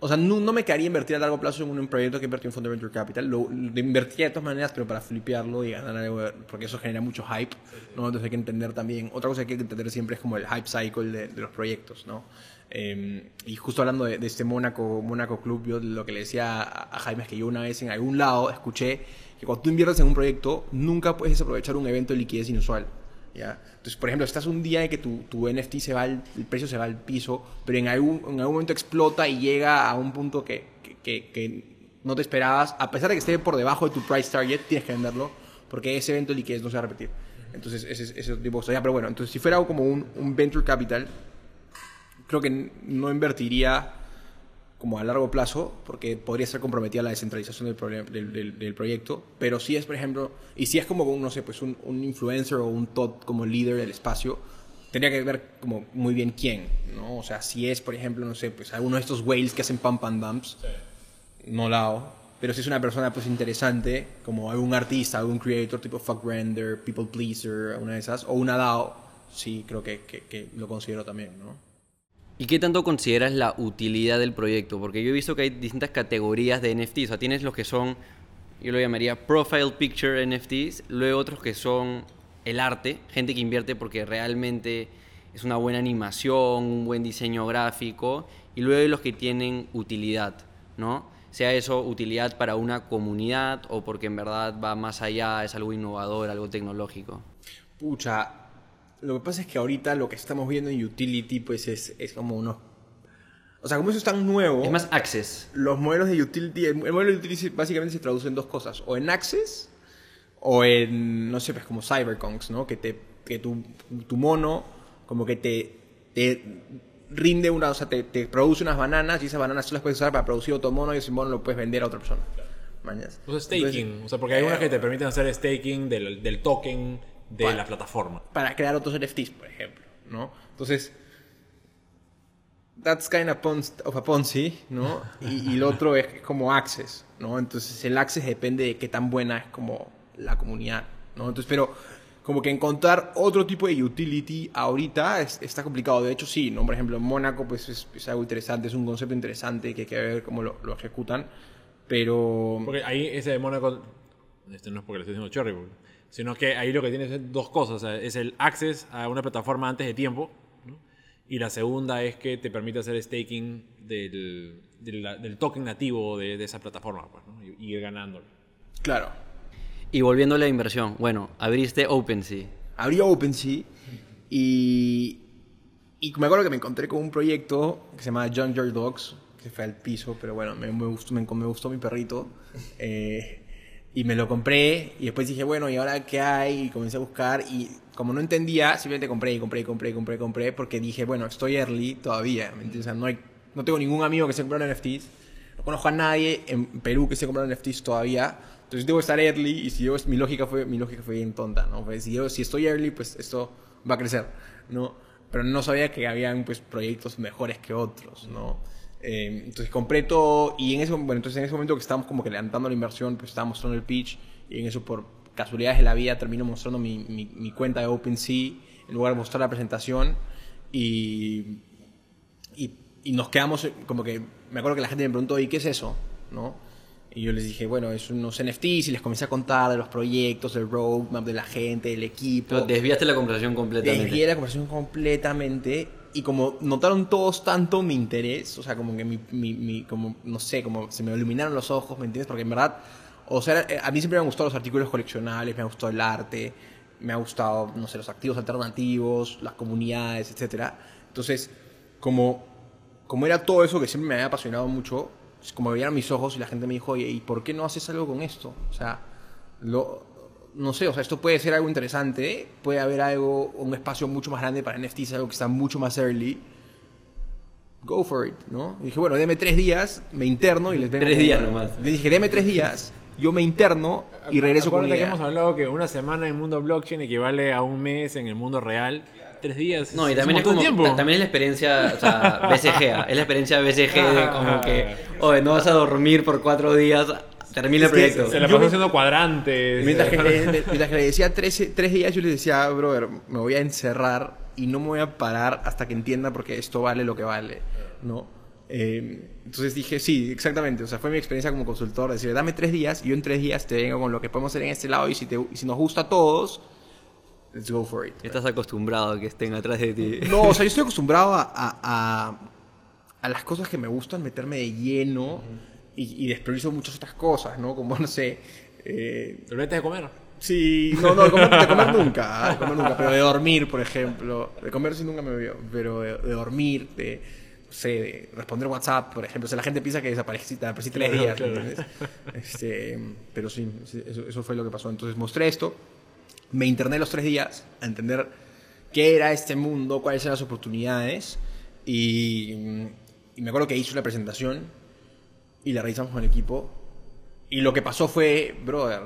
O sea, no, no me quedaría invertir a largo plazo en un proyecto que invertir en fondo de venture capital. Lo, invertiría de todas maneras, pero para flipearlo y ganar algo, porque eso genera mucho hype. ¿no? Entonces hay que entender también. Otra cosa que hay que entender siempre es como el hype cycle de, los proyectos, ¿no? Eh, y justo hablando de, de este Mónaco, Mónaco Club, yo lo que le decía a, a Jaime es que yo una vez en algún lado escuché que cuando tú inviertes en un proyecto, nunca puedes aprovechar un evento de liquidez inusual. ¿Ya? Entonces, por ejemplo, estás un día en que tu, tu NFT se va, al- el precio se va al piso, pero en algún, en algún momento explota y llega a un punto que, que, que- que no te esperabas, a pesar de que esté por debajo de tu price target, tienes que venderlo, porque ese evento de liquidez no se va a repetir. Entonces, ese, ese tipo de cosas. Ya, Pero bueno, entonces si fuera como un, un venture capital, creo que no invertiría como a largo plazo, porque podría ser comprometida la descentralización del, problema- del, del- del proyecto, pero si es, por ejemplo, y si es como, no sé, pues un, un influencer o un top como líder del espacio, tendría que ver como muy bien quién, ¿no? O sea, si es, por ejemplo, no sé, pues alguno de estos whales que hacen pump and dumps, no la hago. Pero si es una persona pues interesante, como algún artista, algún creator tipo fuck render, people pleaser, una de esas, o una DAO, sí creo que, que- que lo considero también, ¿no? ¿Y qué tanto consideras la utilidad del proyecto? Porque yo he visto que hay distintas categorías de NFTs. O sea, tienes los que son, yo lo llamaría profile picture NFTs, luego otros que son el arte, gente que invierte porque realmente es una buena animación, un buen diseño gráfico, y luego los que tienen utilidad, ¿no? Sea eso utilidad para una comunidad o porque en verdad va más allá, es algo innovador, algo tecnológico. Pucha, lo que pasa es que ahorita lo que estamos viendo en Utility, pues es, es como unos... O sea, como eso es tan nuevo, Es más access. los modelos de Utility, el, el modelo de Utility básicamente se traduce en dos cosas, o en Access, o en, no sé, pues como Cyberconks, ¿no? Que, te, que tu, tu mono como que te, te rinde una, o sea, te, te produce unas bananas y esas bananas tú las puedes usar para producir otro mono y ese mono lo puedes vender a otra persona. ¿Mañas? O sea, staking. Entonces, o sea, porque hay unas eh, que te permiten hacer staking del, del token de Para- la plataforma. para crear otros NFTs, por ejemplo, ¿no? Entonces, that's kind of, a Ponzi, ¿no? Y, y lo otro es como Access, ¿no? Entonces, el Access depende de qué tan buena es como la comunidad, ¿no? Entonces, pero como que encontrar otro tipo de utility ahorita es- está complicado. De hecho, sí, ¿no? Por ejemplo, en Mónaco, pues es, es algo interesante, es un concepto interesante que hay que ver cómo lo, lo ejecutan, pero... Porque ahí ese de Mónaco, este no es porque le estoy diciendo cherry, sino que ahí lo que tienes es dos cosas. o sea, es el access a una plataforma antes de tiempo. ¿no? Y la segunda es que te permite hacer staking del, del, del token nativo de, de esa plataforma. Pues, ¿no? y, y ir ganándolo. Claro. Y volviendo a la inversión, bueno, abriste OpenSea. abrí OpenSea y, y me acuerdo que me encontré con un proyecto que se llama Junkyard Dogs, que fue al piso, pero bueno, me, me gustó, me, me gustó mi perrito. eh, y me lo compré y después dije, bueno, ¿y ahora qué hay? Y comencé a buscar y como no entendía, simplemente compré y compré y compré y compré, compré, porque dije, bueno, estoy early todavía, ¿me entiendes? O sea, no, hay, no tengo ningún amigo que se compró NFTs, no conozco a nadie en Perú que se compró NFTs todavía, entonces debo estar early y si yo, mi lógica fue, mi lógica fue bien tonta, ¿no? Pues si, yo, si estoy early, pues esto va a crecer, ¿no? Pero no sabía que habían pues proyectos mejores que otros, ¿no? Eh, entonces compré todo y en ese, bueno, entonces en ese momento que estábamos como que levantando la inversión, pues estaba mostrando el pitch y en eso por casualidades de la vida termino mostrando mi, mi, mi cuenta de OpenSea en lugar de mostrar la presentación y, y, y nos quedamos eh, como que me acuerdo que la gente me preguntó ¿y qué es eso? ¿no? Y yo les dije, bueno, es unos NFTs y les comencé a contar de los proyectos, del roadmap, de la gente, del equipo. Pero desviaste la conversación completamente. Desvié la conversación completamente y como notaron todos tanto mi interés, o sea, como que mi, mi, mi- como, no sé, como se me iluminaron los ojos, ¿me entiendes? Porque en verdad, o sea, eh, a mí siempre me han gustado los artículos coleccionables, me ha gustado el arte, me ha gustado, no sé, los activos alternativos, las comunidades, etcétera. Entonces, como, como era todo eso que siempre me había apasionado mucho, como veían mis ojos y la gente me dijo, oye, ¿y por qué no haces algo con esto? O sea, lo, no sé, o sea, esto puede ser algo interesante, puede haber algo, un espacio mucho más grande para NFTs, algo que está mucho más early. Go for it, ¿no? Y dije, bueno, deme tres días, me interno y les vengo. Tres días nomás. Le dije, deme tres días, yo me interno y regreso con Acuérdate una que idea. hemos hablado que una semana en el mundo blockchain equivale a un mes en el mundo real. Tres días. No, y también es, como, tiempo. ta- también es la experiencia, o sea, BCG, ¿ah? es la experiencia BCG de como que, oye, no vas a dormir por cuatro días, termina el proyecto. Se la pasó haciendo cuadrantes. Mientras que, le, mientras que le decía tres, tres días, yo le decía, brother, me voy a encerrar y no me voy a parar hasta que entienda porque esto vale lo que vale, ¿no? Eh, entonces dije, sí, exactamente. O sea, fue mi experiencia como consultor. Decir, dame tres días y yo en tres días te vengo con lo que podemos hacer en este lado y si, te, y si nos gusta a todos, let's go for it. Estás acostumbrado a que estén atrás de ti. No, o sea, yo estoy acostumbrado a, a, a- a las cosas que me gustan, meterme de lleno y, y despriorizo muchas otras cosas, ¿no? Como, no sé... eh, Te de comer. Sí, no, no, de comer, de comer nunca, de comer nunca, pero de dormir, por ejemplo. De comer sí nunca me vio, pero de, de dormir, de, no sé, de responder WhatsApp, por ejemplo. O sea, la gente piensa que desaparecí, desaparecí tres Claro, días, claro. ¿me entiendes? Este, pero sí, sí, eso, eso fue lo que pasó. Entonces mostré esto, me interné los tres días a entender qué era este mundo, cuáles eran las oportunidades, y, y me acuerdo que hice una presentación y la realizamos con el equipo. Y lo que pasó fue, brother,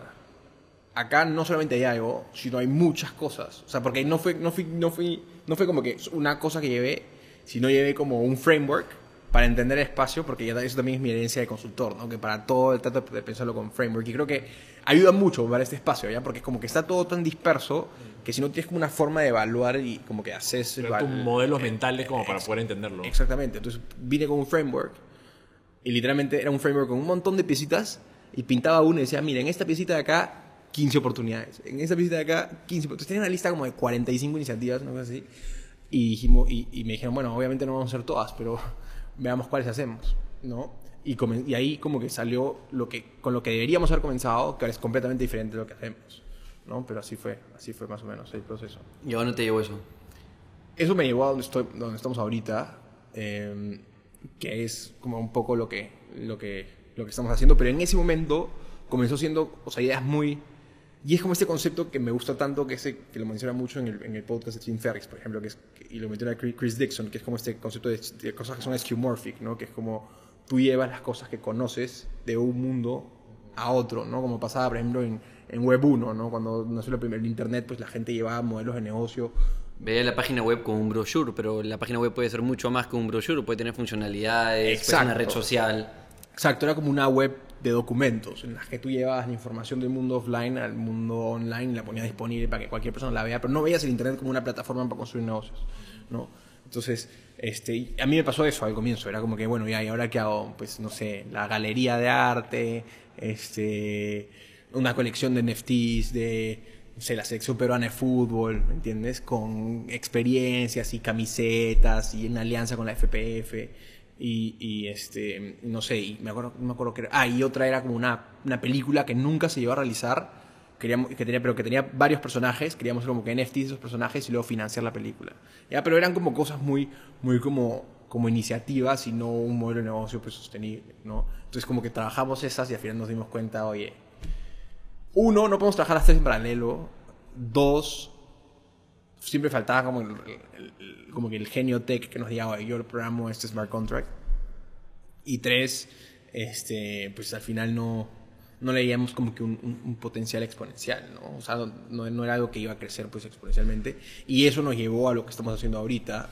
acá no solamente hay algo, sino hay muchas cosas. O sea, porque no fue, no fui, no fui, no fue como que una cosa que llevé, sino llevé como un framework para entender el espacio, porque ya eso también es mi herencia de consultor, ¿no? Que para todo trato de pensarlo con framework. Y creo que ayuda mucho para este espacio, ¿ya? Porque es como que está todo tan disperso que si no tienes como una forma de evaluar y como que haces... tus modelos mentales como para poder entenderlo. Exactamente. Entonces vine con un framework y literalmente era un framework con un montón de piecitas y pintaba una y decía, mira, en esta piecita de acá, 15 oportunidades. En esta piecita de acá, 15 oportunidades. Tenía una lista como de 45 iniciativas, una cosa así. Y, dijimos, y, y me dijeron, bueno, obviamente no vamos a hacer todas, pero veamos cuáles hacemos, ¿no? Y, y ahí como que salió lo que, con lo que deberíamos haber comenzado, que ahora es completamente diferente de lo que hacemos, ¿no? Pero así fue, así fue más o menos el proceso. ¿Y a dónde te llevó eso? Eso me llevó a donde, estoy, donde estamos ahorita, eh, que es como un poco lo que, lo, que, lo que estamos haciendo, pero en ese momento comenzó siendo, o sea, ideas muy... Y es como este concepto que me gusta tanto, que, ese, que lo menciona mucho en el, en el podcast de Tim Ferriss, por ejemplo, que es, y lo menciona Chris Chris Dixon, que es como este concepto de, de cosas que son skeuomorphic, ¿no? que es como tú llevas las cosas que conoces de un mundo a otro, ¿no? Como pasaba, por ejemplo, en, en Web 1, ¿no? Cuando nació el primer Internet, pues la gente llevaba modelos de negocio. Ve la página web con un brochure, pero la página web puede ser mucho más que un brochure, puede tener funcionalidades, puede ser una Exacto. red social. Exacto, era como una web de documentos en las que tú llevabas la información del mundo offline al mundo online y la ponías disponible para que cualquier persona la vea, pero no veías el internet como una plataforma para construir negocios, ¿no? Entonces, este, a mí me pasó eso al comienzo, era como que, bueno, ya, ¿y ahora qué hago? Pues, no sé, la galería de arte, este, una colección de NFTs, de, sé, la selección peruana de fútbol, ¿me entiendes? Con experiencias y camisetas y en alianza con la FPF. Y, y, este, no sé, y me acuerdo, me acuerdo que era. Ah, y otra era como una, una película que nunca se llegó a realizar, queríamos, que tenía, pero que tenía varios personajes, queríamos hacer como que NFTs de esos personajes y luego financiar la película. Ya, pero eran como cosas muy, muy como, como iniciativas y no un modelo de negocio pues sostenible, ¿no? Entonces como que trabajamos esas y al final nos dimos cuenta, oye, uno, no podemos trabajar las tres en paralelo. Dos, siempre faltaba como el, como que el genio tech que nos diga, "Oye, yo programo este smart contract. Y tres, este, pues al final no, no le veíamos como que un, potencial exponencial, ¿no? O sea, no, no era algo que iba a crecer pues exponencialmente. Y eso nos llevó a lo que estamos haciendo ahorita,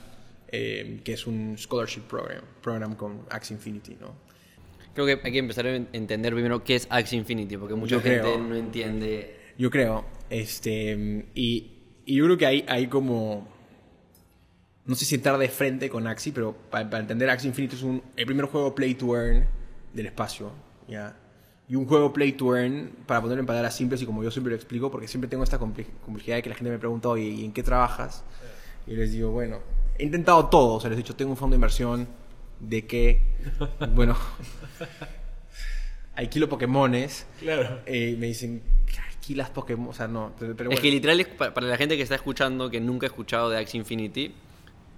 eh, que es un scholarship program, program con Axie Infinity, ¿no? Creo que hay que empezar a en- entender primero qué es Axie Infinity, porque mucha Yo gente creo. no entiende. Yo creo. Este, y, y yo creo que hay, hay como... No sé si entrar de frente con Axie, pero para, para entender Axie Infinity es un, el primer juego Play to Earn del espacio. ¿ya? Y un juego Play to Earn, para ponerlo en palabras simples y como yo siempre lo explico, porque siempre tengo esta comple- complejidad de que la gente me pregunta, oye, ¿y en qué trabajas? Y les digo, bueno, he intentado todo. O sea, les he dicho, tengo un fondo de inversión. ¿De qué? bueno, alquilo Pokémones. Claro. Eh, me dicen, alquilas Pokémon. O sea, no. Pero, pero Es que bueno. literal, es pa- para la gente que está escuchando, que nunca ha escuchado de Axie Infinity,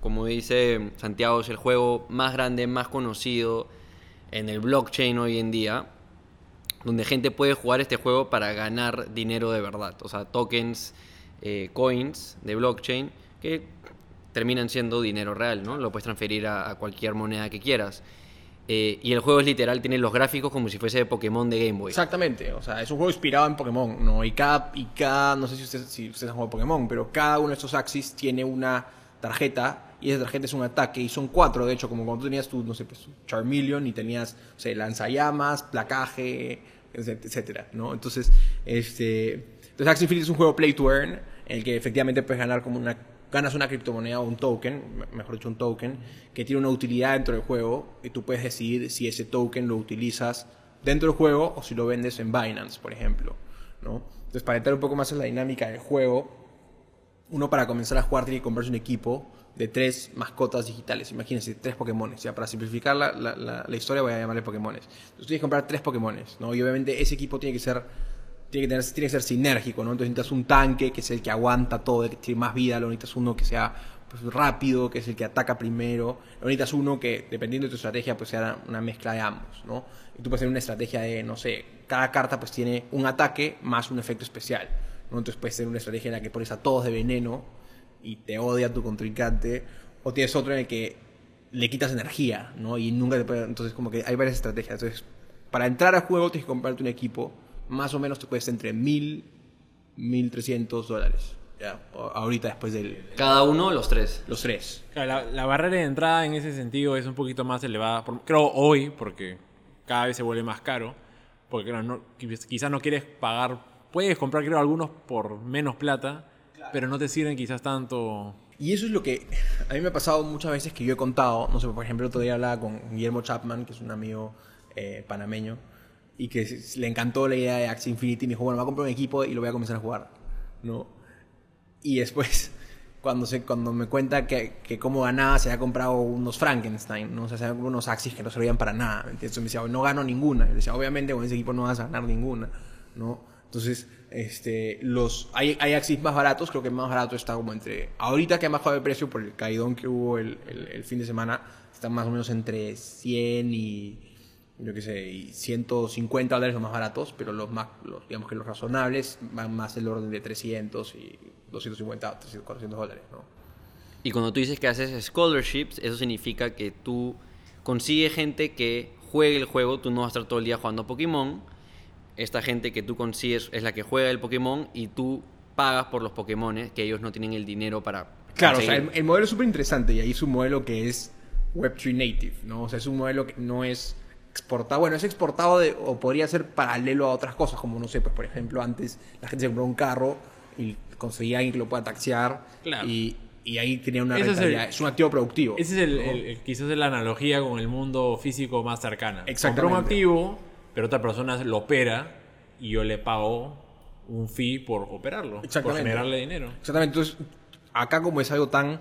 como dice Santiago, es el juego más grande, más conocido en el blockchain hoy en día, donde gente puede jugar este juego para ganar dinero de verdad. O sea, tokens, eh, coins de blockchain, que terminan siendo dinero real, ¿no? Lo puedes transferir a, cualquier moneda que quieras. Eh, y el juego es literal, tiene los gráficos como si fuese de Pokémon de Game Boy. Exactamente, o sea, es un juego inspirado en Pokémon, ¿no? Y cada, y cada no sé si ustedes, si ustedes han jugado Pokémon, pero cada uno de estos Axis tiene una tarjeta y esa tarjeta es un ataque y son cuatro, de hecho, como cuando tú tenías tu, no sé, pues, Charmeleon y tenías, o sea, lanzallamas, placaje, etc- etcétera, ¿no? Entonces, este, entonces Axie Infinity es un juego play to earn en el que efectivamente puedes ganar como una ganas una criptomoneda o un token, me- mejor dicho un token, que tiene una utilidad dentro del juego y tú puedes decidir si ese token lo utilizas dentro del juego o si lo vendes en Binance, por ejemplo, ¿no? Entonces, para entrar un poco más en la dinámica del juego, uno para comenzar a jugar tiene que comprarse un equipo de tres mascotas digitales. Imagínense, tres Pokémones. Ya, para simplificar la, la- la- la historia voy a llamarle Pokémones. Entonces tienes que comprar tres Pokémones, ¿no? Y obviamente ese equipo tiene que ser tiene que, tener, tiene que ser sinérgico, ¿no? Entonces necesitas un tanque que es el que aguanta todo, el que tiene más vida, lo necesitas uno que sea pues, rápido, que es el que ataca primero, lo necesitas uno que, dependiendo de tu estrategia, pues sea una mezcla de ambos, ¿no? Y tú puedes tener una estrategia de, no sé, cada carta pues tiene un ataque más un efecto especial, ¿no? Entonces puedes tener una estrategia en la que pones a todos de veneno y te odia tu contrincante, o tienes otro en el que le quitas energía, ¿no? Y nunca te puede... Entonces como que hay varias estrategias, entonces para entrar al juego tienes que comprarte un equipo, más o menos te cuesta entre 1000, 1300 dólares. Ya, ahorita después de Cada uno, los tres. los tres. Claro, la, la barrera de entrada en ese sentido es un poquito más elevada. por- creo hoy, porque cada vez se vuelve más caro. Porque claro, no, quiz- quizás no quieres pagar. Puedes comprar, creo, algunos por menos plata, pero no te sirven quizás tanto. Y eso es lo que a mí me ha pasado muchas veces que yo he contado. No sé, por ejemplo, el otro día hablaba con Guillermo Chapman, que es un amigo eh, panameño, y que le encantó la idea de Axie Infinity. Y me dijo, bueno, voy a comprar un equipo y lo voy a comenzar a jugar. ¿no? Y después, cuando, se, cuando me cuenta que, que cómo ganaba, se había comprado unos Frankenstein, ¿no? O sea, se había comprado unos Axis que no servían para nada. ¿me entiendes? Entonces me decía, no gano ninguna. Y le decía, obviamente con ese equipo no vas a ganar ninguna, ¿no? Entonces, este, los, hay, hay Axis más baratos, creo que el más barato está como entre, ahorita que ha bajado de precio por el caidón que hubo el, el, el fin de semana, está más o menos entre 100 y, yo qué sé, y 150 dólares los más baratos, pero los más, los, digamos que los razonables van más el orden de 300 y 250, 300, 400 dólares, ¿no? Y cuando tú dices que haces scholarships, eso significa que tú consigues gente que juegue el juego, tú no vas a estar todo el día jugando Pokémon, esta gente que tú consigues es la que juega el Pokémon y tú pagas por los Pokémon que ellos no tienen el dinero para Claro, o sea, el modelo es súper interesante y ahí es un modelo que es Web3 native, ¿no? O sea, es un modelo que no es exportado, bueno, es exportado de- o podría ser paralelo a otras cosas, como no sé, pues por ejemplo, antes la gente se compró un carro y conseguía alguien que lo pueda taxiar Claro. y, y ahí tenía una es el-. Es, un activo productivo. Ese es el, ¿no? el- el- quizás la analogía con el mundo físico más cercana. Exactamente. Compré un activo, pero otra persona lo opera y yo le pago un fee por operarlo, por generarle dinero. Exactamente, entonces acá como es algo tan,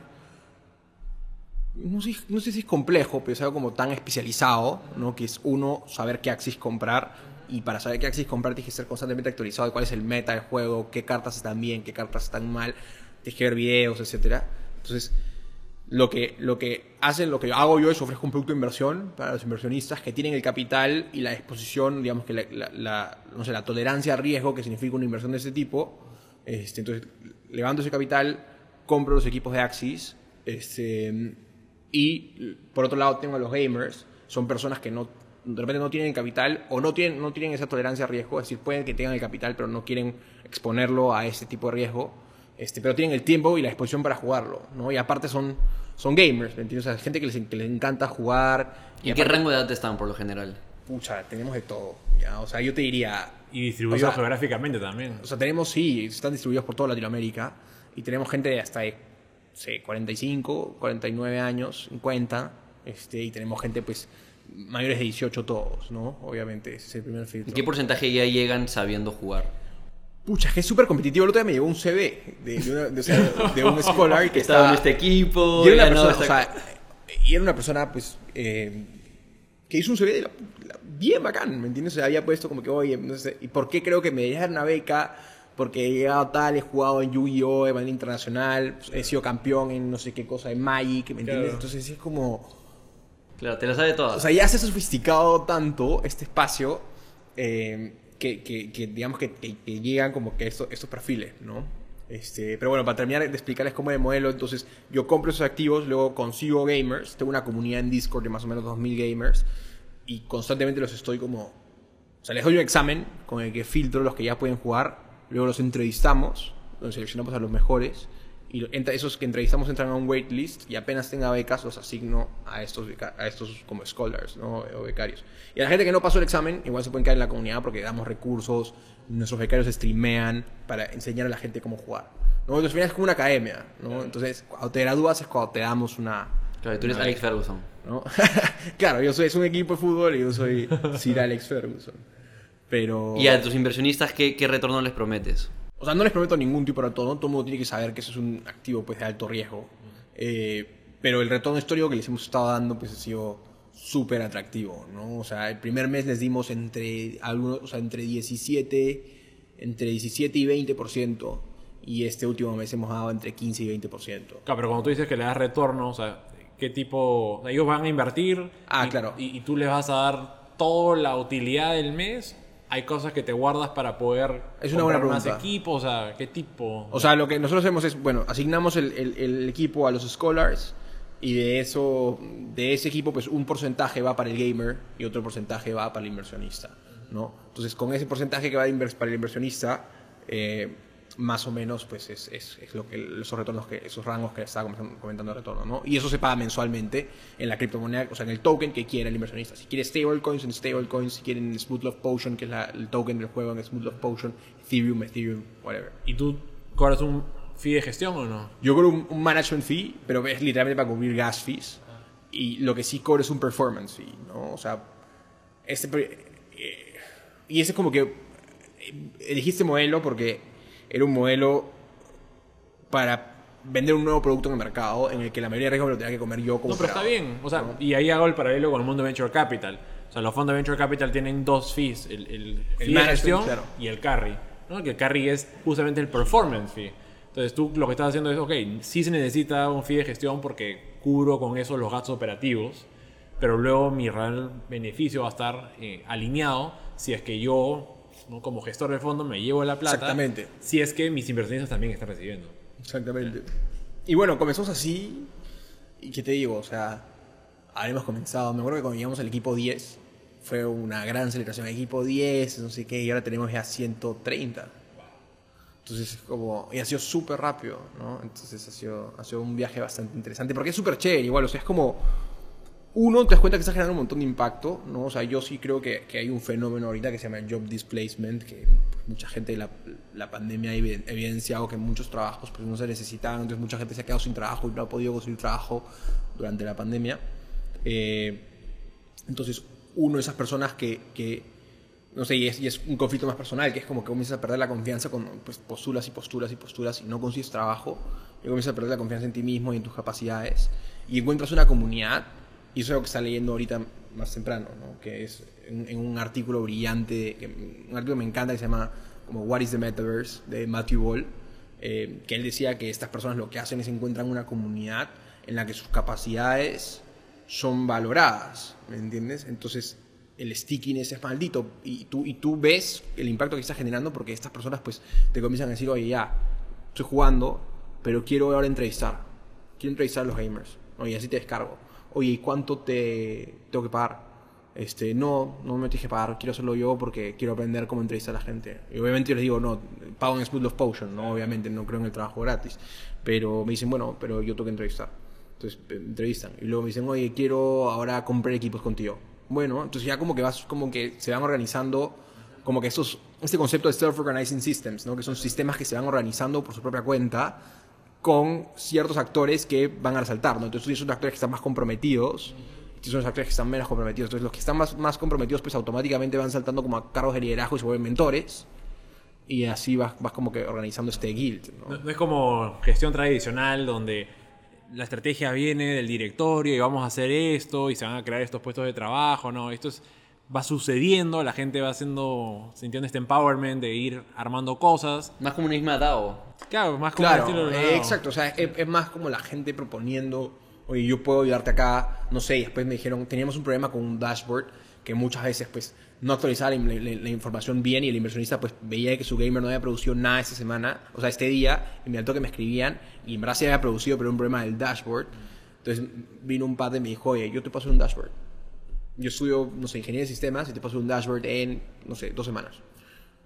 no sé, no sé si es complejo, pero es algo como tan especializado, ¿no? Que es uno, saber qué Axis comprar, y para saber qué Axis comprar tienes que ser constantemente actualizado de cuál es el meta del juego, qué cartas están bien, qué cartas están mal, tienes que ver videos, etcétera. Entonces, lo que, lo que hacen, lo que hago yo es ofrezco un producto de inversión para los inversionistas que tienen el capital y la exposición, digamos que la, la- la- no sé, la tolerancia a riesgo que significa una inversión de este tipo. Este, entonces, levanto ese capital, compro los equipos de Axis este, y por otro lado tengo a los gamers, son personas que no de repente no tienen capital o no tienen, no tienen esa tolerancia a riesgo, es decir, pueden que tengan el capital pero no quieren exponerlo a este tipo de riesgo, este, pero tienen el tiempo y la exposición para jugarlo, ¿no? Y aparte son, son gamers, ¿me entiendes? O sea, gente que les, que les encanta jugar. ¿Y en qué rango de edad están por lo general? Pucha, tenemos de todo, ¿ya? O sea, yo te diría, Y distribuido O sea, geográficamente también. o sea, tenemos, sí, están distribuidos por toda Latinoamérica y tenemos gente de hasta, de, sé, 45, 49 años, 50, este, y tenemos gente, pues, mayores de 18 todos, ¿no? Obviamente, ese es el primer ¿En filtro. qué porcentaje ya llegan sabiendo jugar? Pucha, es que es súper competitivo. El otro día me llegó un CV de, de, una- de- o sea, de un scholar que Estaba estaba... en este equipo. y era una persona, o sea, y era una persona, pues, eh, que hizo un CV de la- la- bien bacán, ¿me entiendes? O sea, había puesto como que, oye, no sé, ¿y por qué creo que me dar una beca? Porque he llegado tal, he jugado en Yu-Gi-Oh! de manera internacional, he sido campeón en no sé qué cosa, en Magic, ¿me entiendes? Claro. Entonces sí es como... Claro, te la sabe toda. O sea, ya se ha sofisticado tanto este espacio eh, que, que- que digamos que, que- que llegan como que estos, estos perfiles, ¿no? Este, pero bueno, para terminar de explicarles cómo es el modelo, entonces yo compro esos activos, luego consigo gamers, tengo una comunidad en Discord de más o menos 2000 gamers y constantemente los estoy como... O sea, les doy un examen con el que filtro los que ya pueden jugar, luego los entrevistamos, los seleccionamos a los mejores y esos que entrevistamos entran a un waitlist y apenas tenga becas los asigno a estos, a estos como scholars ¿no? o becarios. Y a la gente que no pasó el examen igual se pueden quedar en la comunidad porque damos recursos, nuestros becarios streamean para enseñar a la gente cómo jugar. ¿no? Entonces al final es como una academia, ¿no? Entonces cuando te gradúas es cuando te damos una... Claro, tú eres una Alex beca, Ferguson. ¿no? claro, yo soy es un equipo de fútbol y yo soy Sir Alex Ferguson. Pero... Y a tus inversionistas, ¿qué, qué retorno les prometes? O sea, no les prometo ningún tipo de retorno. Todo el mundo tiene que saber que eso es un activo pues, de alto riesgo. Eh, pero el retorno histórico que les hemos estado dando pues, ha sido súper atractivo. ¿no? O sea, el primer mes les dimos entre, algunos, o sea, entre, 17, entre 17 y 20%. Y este último mes hemos dado entre 15 y 20%. Claro, pero cuando tú dices que le das retorno, o sea, ¿qué tipo? o sea, ellos van a invertir. Ah, y, claro. Y, y tú les vas a dar toda la utilidad del mes. Hay cosas que te guardas para poder Es una buena comprar más pregunta. equipos, o sea, ¿qué tipo? O sea, lo que nosotros hacemos es, bueno, asignamos el, el- el equipo a los scholars y de eso, de ese equipo, pues un porcentaje va para el gamer y otro porcentaje va para el inversionista, ¿no? Entonces, con ese porcentaje que va para el inversionista, eh, más o menos, pues es, es- es lo que esos retornos, que esos rangos que estaba comentando, de retorno, ¿no? Y eso se paga mensualmente en la criptomoneda, o sea, en el token que quiera el inversionista. Si quiere stablecoins, en stablecoins, si quieren Smooth Love Potion, que es la- el token del juego en Smooth Love Potion, Ethereum, Ethereum, whatever. ¿Y tú cobras un fee de gestión o no? Yo cobro un, un management fee, pero es literalmente para cubrir gas fees. Y lo que sí cobro es un performance fee, ¿no? O sea, este, eh, y ese es como que eh, elegí este modelo porque era un modelo para vender un nuevo producto en el mercado en el que la mayoría de riesgos lo tenía que comer yo como No, pero está bien. O sea, y ahí hago el paralelo con el mundo de Venture Capital. O sea, los fondos de Venture Capital tienen dos fees. El, el fee de gestión claro. y el carry. ¿no? Que el carry es justamente el performance fee. Entonces tú lo que estás haciendo es, ok, sí se necesita un fee de gestión porque cubro con eso los gastos operativos, pero luego mi real beneficio va a estar eh, alineado si es que yo, ¿no? como gestor de fondo, me llevo la plata. Exactamente. Si es que mis inversionistas también están recibiendo. Exactamente. Y bueno, comenzamos así. ¿Y qué te digo? O sea, habremos comenzado. Me acuerdo que cuando llegamos al equipo 10, fue una gran celebración. Equipo 10, no sé qué, y ahora tenemos ya 130. Entonces, es como, y ha sido súper rápido, ¿no? Entonces, ha sido, ha sido un viaje bastante interesante, porque es súper chévere, igual, o sea, es como, uno, te das cuenta que estás generando un montón de impacto, ¿no? O sea, yo sí creo que, que hay un fenómeno ahorita que se llama job displacement, que pues, mucha gente, la, la pandemia ha evi- evidenciado que muchos trabajos pues, no se necesitaban, entonces mucha gente se ha quedado sin trabajo y no ha podido conseguir trabajo durante la pandemia. Eh, entonces, uno esas personas que, que no sé, y es, y es un conflicto más personal, que es como que comienzas a perder la confianza con pues, posturas y posturas y posturas y no consigues trabajo, y comienzas a perder la confianza en ti mismo y en tus capacidades, y encuentras una comunidad, y eso es lo que está leyendo ahorita más temprano, ¿no? que es en, en un artículo brillante, que, un artículo que me encanta que se llama como What is the Metaverse, de Matthew Ball, eh, que él decía que estas personas lo que hacen es encuentran una comunidad en la que sus capacidades son valoradas, ¿me entiendes? Entonces el stickiness es maldito y tú, y tú ves el impacto que está generando porque estas personas pues te comienzan a decir, oye ya, estoy jugando, pero quiero ahora entrevistar, quiero entrevistar a los gamers, oye, así te descargo, oye, ¿y cuánto te tengo que pagar? Este, no, no me tienes que pagar, quiero hacerlo yo porque quiero aprender cómo entrevistar a la gente. Y obviamente yo les digo, no, pago en Smooth Love Potion, no, obviamente no creo en el trabajo gratis. Pero me dicen, bueno, pero yo tengo que entrevistar. Entonces eh, entrevistan. Y luego me dicen, oye, quiero ahora comprar equipos contigo. Bueno, entonces ya como que vas, como que se van organizando, como que estos, este concepto de self-organizing systems, ¿no? Que son sistemas que se van organizando por su propia cuenta con ciertos actores que van a resaltar, ¿no? Entonces unos actores que están más comprometidos son los actores que están menos comprometidos. Entonces los que están más, más comprometidos pues automáticamente van saltando como a cargos de liderazgo y se vuelven mentores. Y así vas, vas como que organizando este guild, ¿no? No, no es como gestión tradicional donde la estrategia viene del directorio y vamos a hacer esto y se van a crear estos puestos de trabajo, no, esto es, va sucediendo, la gente va haciendo, sintiendo este empowerment de ir armando cosas. Más como un Isma Dao. Claro, más como Claro, estilo eh, exacto. O sea, es, es más como la gente proponiendo, oye, yo puedo ayudarte acá, no sé, y después me dijeron, teníamos un problema con un dashboard que muchas veces pues no actualizaba la, la- la información bien y el inversionista pues veía que su gamer no había producido nada esa semana, o sea, este día, y me que me escribían, y en verdad sí había producido, pero era un problema del dashboard. Entonces vino un padre y me dijo, oye, yo te paso un dashboard. Yo estudio, no sé, ingeniería de sistemas y te paso un dashboard en, no sé, dos semanas.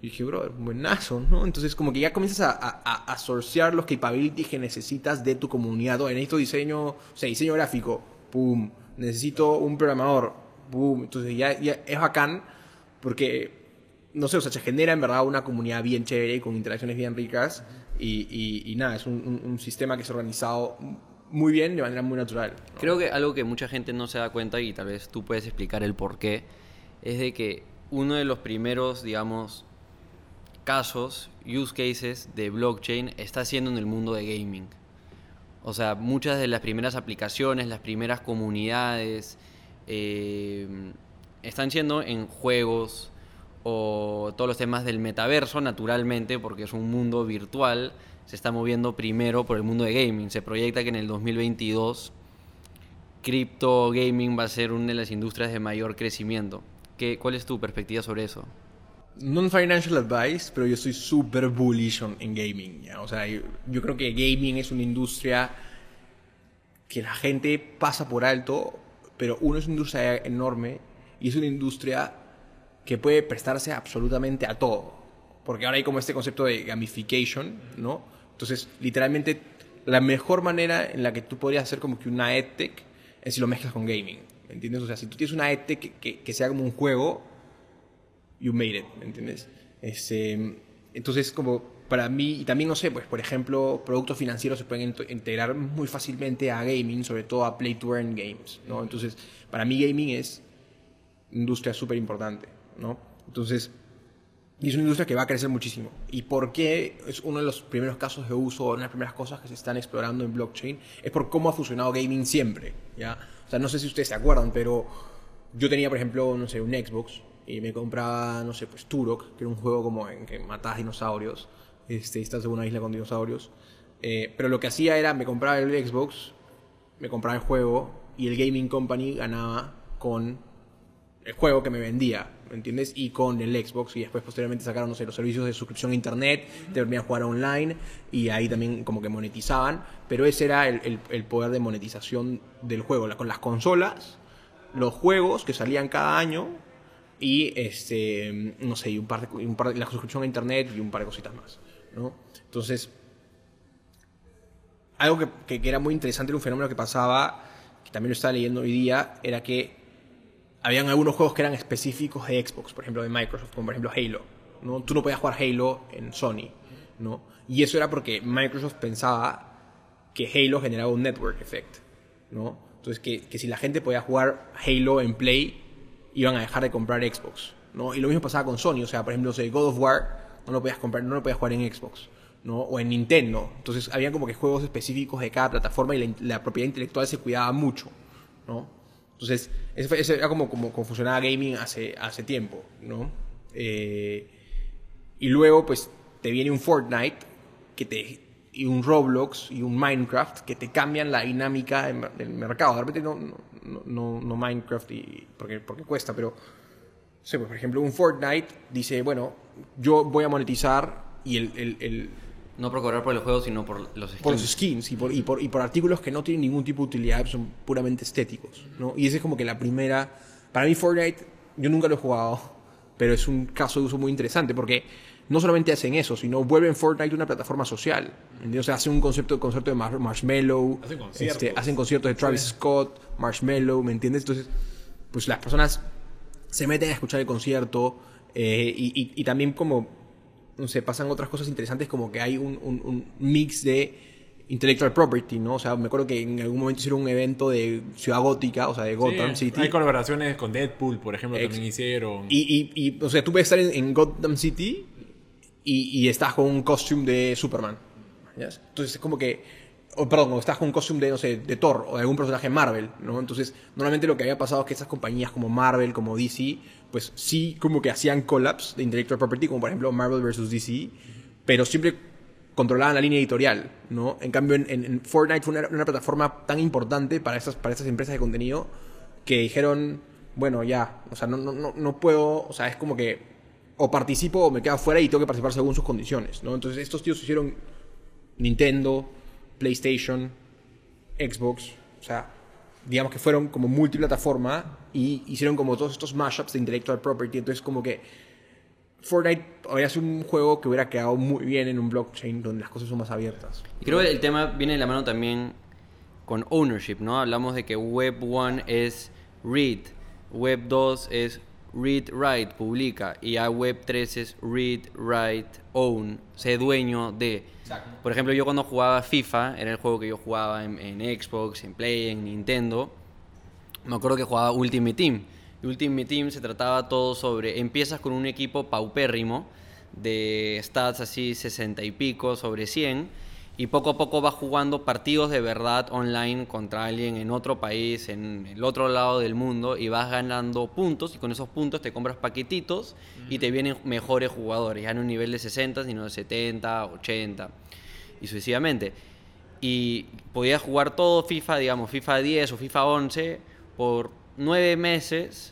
Y dije, bro, buenazo, ¿no? Entonces, como que ya comienzas a, a, a- sourcear los capabilities que necesitas de tu comunidad. Oye, necesito diseño, o sea, diseño gráfico, pum. Necesito un programador, pum. Entonces, ya, ya es bacán porque, no sé, o sea, se genera en verdad una comunidad bien chévere y con interacciones bien ricas. Y, y- y nada, es un, un- un sistema que es organizado muy bien, de manera muy natural. ¿no? Creo que algo que mucha gente no se da cuenta y tal vez tú puedes explicar el por qué, es de que uno de los primeros, digamos, casos, use cases de blockchain está siendo en el mundo de gaming. O sea, muchas de las primeras aplicaciones, las primeras comunidades, eh, están siendo en juegos o todos los temas del metaverso, naturalmente, porque es un mundo virtual, se está moviendo primero por el mundo de gaming. Se proyecta que en el 2022 cripto gaming va a ser una de las industrias de mayor crecimiento. ¿Qué, ¿Cuál es tu perspectiva sobre eso? Non-financial advice, pero yo estoy súper bullish en gaming. O sea, yo, yo creo que gaming es una industria que la gente pasa por alto, pero uno es una industria enorme y es una industria que puede prestarse absolutamente a todo. Porque ahora hay como este concepto de gamification, ¿no? Entonces, literalmente, la mejor manera en la que tú podrías hacer como que una EdTech es si lo mezclas con gaming. ¿Me entiendes? O sea, si tú tienes una EdTech que, que, que sea como un juego, you made it, ¿me entiendes? Este, entonces, como para mí, y también no sé, pues por ejemplo, productos financieros se pueden int- integrar muy fácilmente a gaming, sobre todo a play to earn games, ¿no? Entonces, para mí gaming es industria súper importante, ¿no? Entonces, y es una industria que va a crecer muchísimo. ¿Y por qué es uno de los primeros casos de uso, una de las primeras cosas que se están explorando en blockchain? Es por cómo ha funcionado gaming siempre, ¿ya? O sea, no sé si ustedes se acuerdan, pero yo tenía, por ejemplo, no sé, un Xbox y me compraba, no sé, pues Turok, que era un juego como en que matas dinosaurios, este, y estás en una isla con dinosaurios. Eh, pero lo que hacía era, me compraba el Xbox, me compraba el juego y el gaming company ganaba con el juego que me vendía, ¿me entiendes? Y con el Xbox y después posteriormente sacaron, no sé, los servicios de suscripción a internet, te permitían jugar online y ahí también como que monetizaban, pero ese era el, el- poder de monetización del juego, con las consolas, los juegos que salían cada año y este, no sé, y un par de, un par de- la suscripción a internet y un par de cositas más, ¿no? Entonces, algo que, que- que era muy interesante, era un fenómeno que pasaba, que también lo estaba leyendo hoy día, era que habían algunos juegos que eran específicos de Xbox, por ejemplo de Microsoft, como por ejemplo Halo. ¿no? Tú no podías jugar Halo en Sony. ¿no? Y eso era porque Microsoft pensaba que Halo generaba un network effect. ¿no? Entonces que, que si la gente podía jugar Halo en Play, iban a dejar de comprar Xbox. ¿no? Y lo mismo pasaba con Sony. O sea, por ejemplo, sé, God of War no lo podías comprar, no lo podías jugar en Xbox. ¿no? O en Nintendo. Entonces había como que juegos específicos de cada plataforma y la, la propiedad intelectual se cuidaba mucho. ¿no? Entonces, fue- ese era como, como, funcionaba gaming hace, hace tiempo, ¿no? Eh, y luego, pues, te viene un Fortnite que te, y un Roblox y un Minecraft que te cambian la dinámica del mer- del mercado. De repente no, no, no- no, Minecraft y, porque, porque cuesta, pero, sé, por ejemplo, un Fortnite dice, bueno, yo voy a monetizar y el- el- No por cobrar por el juego, sino por los skins. por los skins y por, y, por, y por artículos que no tienen ningún tipo de utilidad, son puramente estéticos, ¿no? Y esa es como que la primera... Para mí Fortnite, yo nunca lo he jugado, pero es un caso de uso muy interesante porque no solamente hacen eso, sino vuelven Fortnite una plataforma social. ¿entiendes? O sea, hacen un concepto, concepto de mar- marshmallow, Hacen conciertos. este, hacen conciertos de Travis Scott, Marshmallow, ¿me entiendes? Entonces, pues las personas se meten a escuchar el concierto eh, y, y- y también como, no sé, pasan otras cosas interesantes como que hay un, un- un mix de intellectual property, ¿no? O sea, me acuerdo que en algún momento hicieron un evento de Ciudad Gótica, o sea, de Gotham Sí, City. Hay colaboraciones con Deadpool, por ejemplo, Ex- también hicieron. Y, y, y, o sea, tú puedes estar en, en Gotham City y, y estás con un costume de Superman. Entonces es como que... O, perdón, o estás con un costume de, no sé, de Thor o de algún personaje de Marvel, ¿no? Entonces, normalmente lo que había pasado es que esas compañías como Marvel, como DC, pues sí como que hacían collabs de intellectual property, como por ejemplo Marvel vs. DC, pero siempre controlaban la línea editorial, ¿no? En cambio, en, Fortnite fue una, una plataforma tan importante para estas, para estas empresas de contenido que dijeron, bueno, ya, o sea, no, no, no, no puedo, o sea, es como que o participo o me quedo afuera y tengo que participar según sus condiciones, ¿no? Entonces estos tíos hicieron Nintendo, PlayStation, Xbox, o sea, digamos que fueron como multiplataforma y hicieron como todos estos mashups de intellectual property, entonces como que Fortnite habría sido un juego que hubiera quedado muy bien en un blockchain donde las cosas son más abiertas. Y creo que el tema viene de la mano también con ownership, ¿no? Hablamos de que Web 1 es read, Web 2 es read, write, publica, y ya Web 3 es read, write, own, sé dueño de. Por ejemplo, yo cuando jugaba FIFA, era el juego que yo jugaba en, en Xbox, en Play, en Nintendo, me acuerdo que jugaba Ultimate Team. Y Ultimate Team se trataba todo sobre, empiezas con un equipo paupérrimo, de stats así 60 y pico sobre 100, y poco a poco vas jugando partidos de verdad online contra alguien en otro país, en el otro lado del mundo, y vas ganando puntos, y con esos puntos te compras paquetitos y te vienen mejores jugadores, ya no un nivel de 60, sino de 70, 80, y sucesivamente. Y podía jugar todo FIFA, digamos, FIFA 10 o FIFA 11 por nueve meses,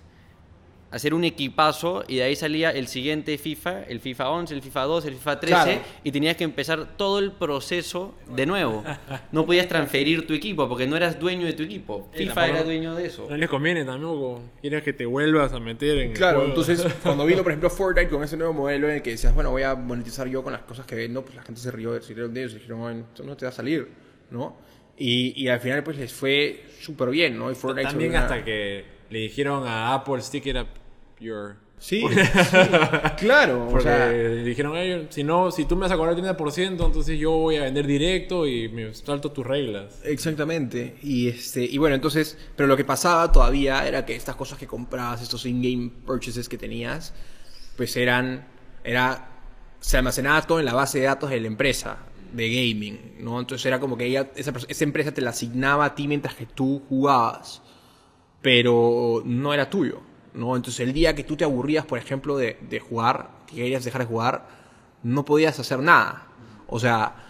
hacer un equipazo y de ahí salía el siguiente FIFA, el FIFA 11, el FIFA 12, el FIFA 13 Claro. y tenías que empezar todo el proceso de nuevo. No podías transferir tu equipo porque no eras dueño de tu equipo. FIFA era dueño de eso. No les conviene tampoco. Quieres que te vuelvas a meter en el Claro, juego. entonces cuando vino, por ejemplo, Fortnite con ese nuevo modelo en el que decías, bueno, voy a monetizar yo con las cosas que vendo, pues la gente se rió, se rieron de ellos y dijeron, "Ay, esto no te va a salir, ¿no? Y, y al final, pues les fue súper bien, ¿no? Y Fortnite También una- hasta que le dijeron a Apple, stick it up your... Sí, sí, claro, o Porque sea, le dijeron a ellos, si no, si tú me vas a cobrar el 30%, entonces yo voy a vender directo y me salto tus reglas. Exactamente. Y este y bueno, entonces, pero lo que pasaba todavía era que estas cosas que comprabas, estos in-game purchases que tenías, pues eran era se almacenaba todo en la base de datos de la empresa de gaming, ¿no? Entonces era como que ella esa, esa empresa te la asignaba a ti mientras que tú jugabas, pero no era tuyo, ¿no? Entonces el día que tú te aburrías, por ejemplo, de, de jugar, que querías dejar de jugar, no podías hacer nada. O sea,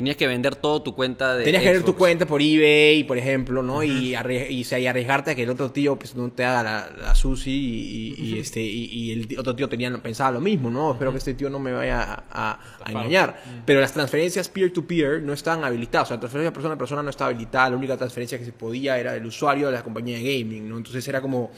Tenías que vender todo tu cuenta de Tenías que ver tu cuenta por eBay, por ejemplo, ¿no? Y, arri- y, sea, y arriesgarte a que el otro tío pues, no te haga la, la sushi y, y- y, este, y, y el otro tío tenía, pensaba lo mismo, ¿no? Espero que este tío no me vaya a, a- a engañar. Pero las transferencias peer-to-peer no estaban habilitadas. O sea, la transferencia persona a persona no estaba habilitada. La única transferencia que se podía era del usuario de la compañía de gaming, ¿no? Entonces era como...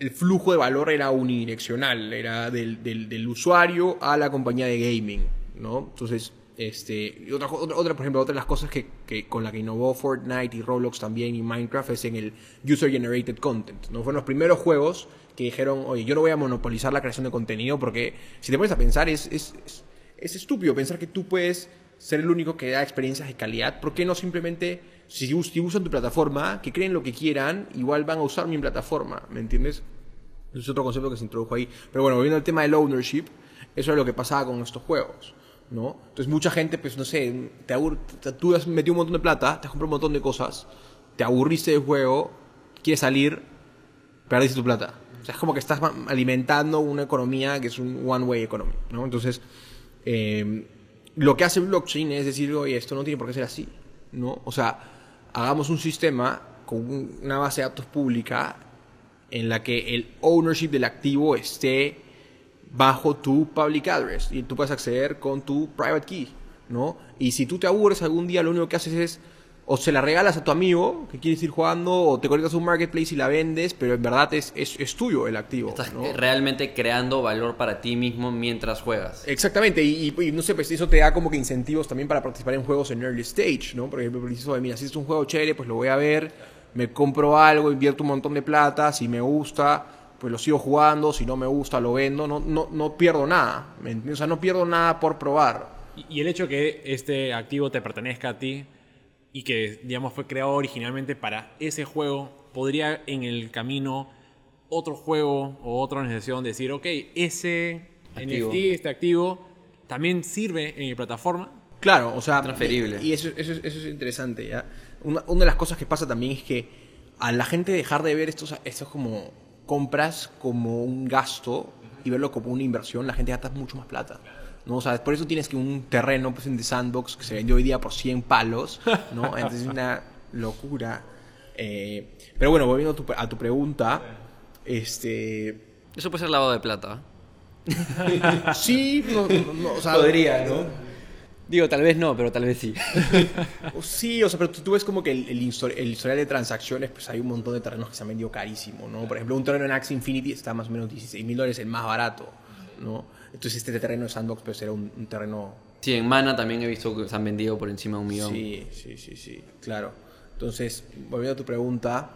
el flujo de valor era unidireccional, era del, del- del usuario a la compañía de gaming, ¿no? Entonces, este, y otra, otra, otra, por ejemplo, otra de las cosas que, que con la que innovó Fortnite y Roblox también y Minecraft es en el User Generated Content, ¿no? Fueron los primeros juegos que dijeron, oye, yo no voy a monopolizar la creación de contenido porque si te pones a pensar es, es, es, es estúpido pensar que tú puedes ser el único que da experiencias de calidad. ¿Por qué no simplemente, si, si usan tu plataforma, que creen lo que quieran, igual van a usar mi plataforma? ¿Me entiendes? Es otro concepto que se introdujo ahí. Pero bueno, volviendo al tema del ownership, eso es lo que pasaba con estos juegos. ¿No? Entonces mucha gente, pues no sé, te abur- te- tú has metido un montón de plata, te has comprado un montón de cosas, te aburriste del juego, quieres salir, perdiste tu plata. O sea, es como que estás alimentando una economía que es un one-way economy, ¿no? Entonces, eh, lo que hace blockchain es decir, oye, esto no tiene por qué ser así, ¿no? O sea, hagamos un sistema con un- una base de datos pública en la que el ownership del activo esté bajo tu public address y tú puedes acceder con tu private key, ¿no? Y si tú te aburres algún día, lo único que haces es o se la regalas a tu amigo que quieres ir jugando o te conectas a un marketplace y la vendes, pero en verdad es, es, es tuyo el activo, Estás ¿no? realmente creando valor para ti mismo mientras juegas. Exactamente, y, y- y no sé, pues eso te da como que incentivos también para participar en juegos en early stage, ¿no? Por ejemplo, dices, "Oye, mira, si es un juego chévere, pues lo voy a ver, me compro algo, invierto un montón de plata, si me gusta, pues lo sigo jugando, si no me gusta, lo vendo, no, no, no pierdo nada, ¿me entiendes? O sea, no pierdo nada por probar. Y- Y el hecho que este activo te pertenezca a ti y que, digamos, fue creado originalmente para ese juego, podría en el camino otro juego o otra organización decir, ok, ese Activo. NFT, este activo, también sirve en mi plataforma. Claro, o sea, Transferible. Y, y eso, eso, es- eso es interesante, ¿ya? Una, una de las cosas que pasa también es que a la gente dejar de ver estos, estos como compras como un gasto y verlo como una inversión, la gente gasta mucho más plata. ¿no? O sea, por eso tienes que un terreno pues, en The Sandbox que se vendió hoy día por 100 palos, ¿no? Entonces es una locura. Eh, pero bueno, volviendo a tu, a tu pregunta, este... Eso puede ser lavado de plata. Sí, no, no, no, o sea, ¿no? Digo, tal vez no, pero tal vez sí. O Sí, o sea, pero tú, tú ves como que el, el, histori- el historial de transacciones, pues hay un montón de terrenos que se han vendido carísimo, ¿no? Por ejemplo, un terreno en Axie Infinity está más o menos 16 mil dólares el más barato, ¿no? Entonces este terreno de Sandbox pues era un, un terreno... Sí, en Mana también he visto que se han vendido por encima de un millón. Sí, sí, sí, sí, claro. Entonces, volviendo a tu pregunta...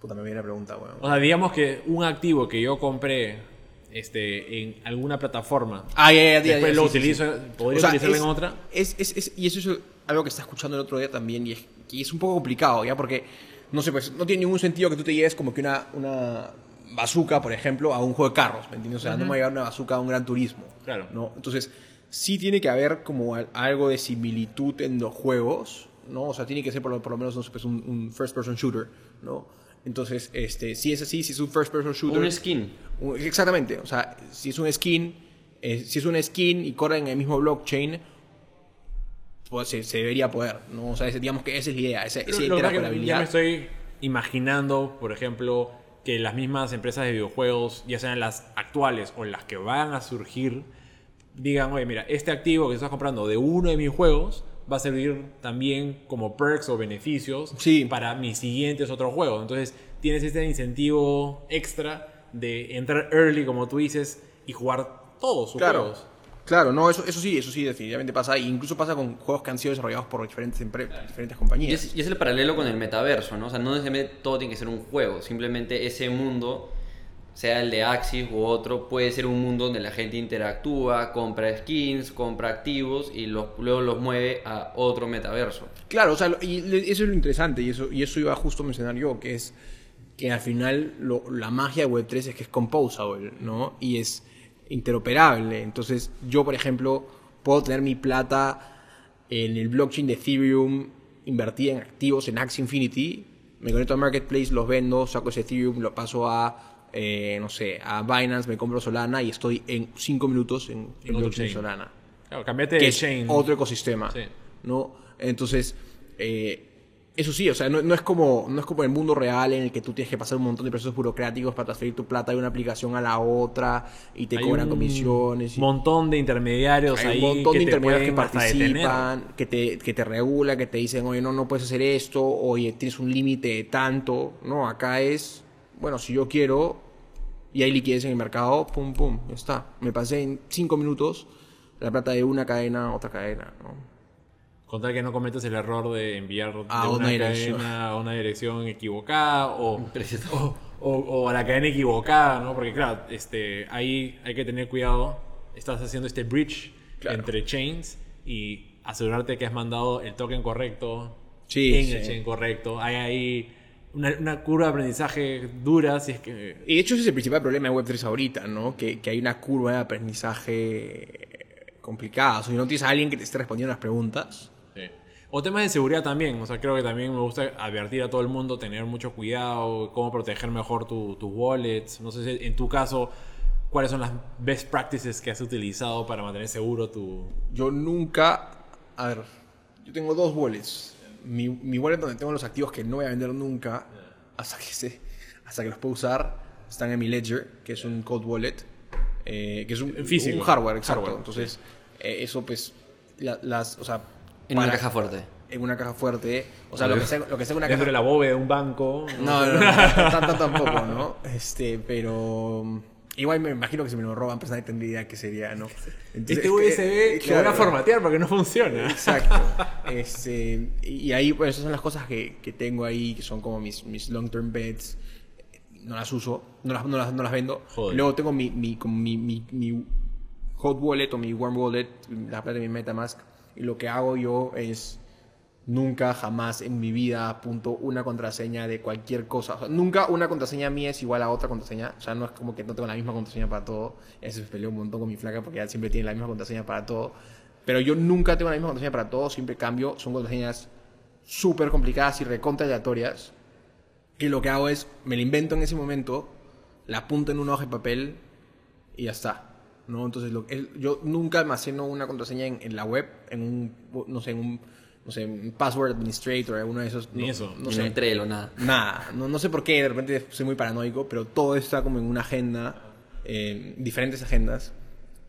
Puta, me viene la pregunta, weón. O sea, digamos que un activo que yo compré este, en alguna plataforma, Ah, ya, ya, ya, después ya, lo sí, utilizo, sí. podría O sea, utilizarlo es- en otra. Es, es, es- y eso es algo que está escuchando el otro día también y es, y es un poco complicado, ¿ya? Porque, no sé, pues no tiene ningún sentido que tú te lleves como que una, una bazooka, por ejemplo, a un juego de carros, ¿me entiendes? O sea, no me voy a llevar una bazooka a un gran turismo. Claro. ¿no? Entonces, sí tiene que haber como al- algo de similitud en los juegos, ¿no? O sea, tiene que ser por lo, por lo menos, no sé, pues un, un first person shooter, ¿no? Entonces, este, si es así, si es un first person shooter... Un skin. Un- Exactamente, o sea, si es un skin, eh, si es un skin y corre en el mismo blockchain, pues se, se debería poder, ¿no? O sea, digamos que esa es la idea, esa, esa que ya me interoperabilidad. estoy imaginando, por ejemplo, que las mismas empresas de videojuegos, ya sean las actuales o las que van a surgir, digan, oye, mira, este activo que estás comprando de uno de mis juegos va a servir también como perks o beneficios Sí. para mis siguientes otros juegos. Entonces, tienes este incentivo extra de entrar early, como tú dices, y jugar todos sus Claro, juegos. claro, no, eso, eso sí, eso sí, definitivamente pasa. E incluso pasa con juegos que han sido desarrollados por diferentes, empre- diferentes Y compañías. es, y es el paralelo con el metaverso, ¿no? O sea, no necesariamente todo tiene que ser un juego. Simplemente ese mundo, sea el de Axis u otro, puede ser un mundo donde la gente interactúa, compra skins, compra activos y luego los mueve a otro metaverso. Claro, o sea, y eso es lo interesante, y eso, y eso iba justo a mencionar yo, que es que al final la magia de Web3 es que es composable, ¿no? Y es interoperable. Entonces, yo, por ejemplo, puedo tener mi plata en el blockchain de Ethereum invertida en activos en Axie Infinity, me conecto a Marketplace, los vendo, saco ese Ethereum, lo paso a, eh, no sé, a Binance, me compro Solana y estoy en 5 minutos en, otro chain. Solana Claro, cambiate que de es chain. otro ecosistema, Sí. ¿no? Entonces, eh, eso sí, o sea, no, no es como, no es como el mundo real en el que tú tienes que pasar un montón de procesos burocráticos para transferir tu plata de una aplicación a la otra y te Hay cobran un comisiones. y- montón de intermediarios hay ahí un montón que de te intermediarios que participan, que te, que te regulan, que te dicen, oye, no, no puedes hacer esto, oye, tienes un límite de tanto, ¿no? Acá es bueno, si yo quiero y hay liquidez en el mercado, pum, pum, ya está. Me pasé en 5 minutos la plata de una cadena a otra cadena, ¿no? Con tal que no cometas el error de enviar A de una una, dirección. cadena a una dirección equivocada o, Preciso. o, o- o a la cadena equivocada, ¿no? Porque claro, este, ahí hay que tener cuidado. Estás haciendo este bridge Claro. entre chains y asegurarte que has mandado el token correcto Sí, en sí. el chain correcto. Hay ahí una, una curva de aprendizaje dura si es que... Y de hecho ese es el principal problema de Web3 ahorita, ¿no? Que, que hay una curva de aprendizaje complicada. O sea, si no tienes a alguien que te esté respondiendo las preguntas. Sí. O temas de seguridad también. O sea, creo que también me gusta advertir a todo el mundo, tener mucho cuidado, cómo proteger mejor tu- tus wallets. No sé si en tu caso, cuáles son las best practices que has utilizado para mantener seguro tu... Yo nunca... A ver, yo tengo dos wallets. Mi, mi wallet donde tengo los activos que no voy a vender nunca hasta que, se, hasta que los puedo usar están en mi Ledger, que es un cold wallet, eh, que es un, En físico. un hardware, exacto. Hardware, Entonces, eh, eso pues, la- las, o sea... En una para- caja fuerte. En una caja fuerte. O sea, lo que sea, lo que sea una Dentro caja de la bóveda de un banco. No, no, no, tanto tampoco, ¿no? Este, pero igual me imagino que si me lo roban, pues nadie tendría idea qué sería, ¿no? Entonces, Este eh, USB lo claro, van a formatear porque no funciona. Exacto. Este, y ahí, pues, esas son las cosas que, que tengo ahí, que son como mis, mis long-term bets. No las uso, no las, no las, no las vendo. Joder. Luego tengo mi, mi, como mi, mi, mi hot wallet o mi warm wallet, la plata de mi Metamask. Y lo que hago yo es nunca jamás en mi vida apunto una contraseña de cualquier cosa. O sea, nunca una contraseña mía es igual a otra contraseña. O sea, no es como que no tengo la misma contraseña para todo. Eso se peleó un montón con mi flaca porque ella siempre tiene la misma contraseña para todo. Pero yo nunca tengo la misma contraseña para todo. Siempre cambio. Son contraseñas súper complicadas y recontra aleatorias. Que lo que hago es, me la invento en ese momento, la apunto en una hoja de papel y ya está. ¿no? Entonces, lo, el- yo nunca almaceno una contraseña en, en la web, en un, no sé, en un, no sé, un password administrator, alguno de esos. Ni no, eso. No sé. sé. Trello, nada. Nada, no, no sé por qué, de repente soy muy paranoico, pero todo está como en una agenda, eh, diferentes agendas.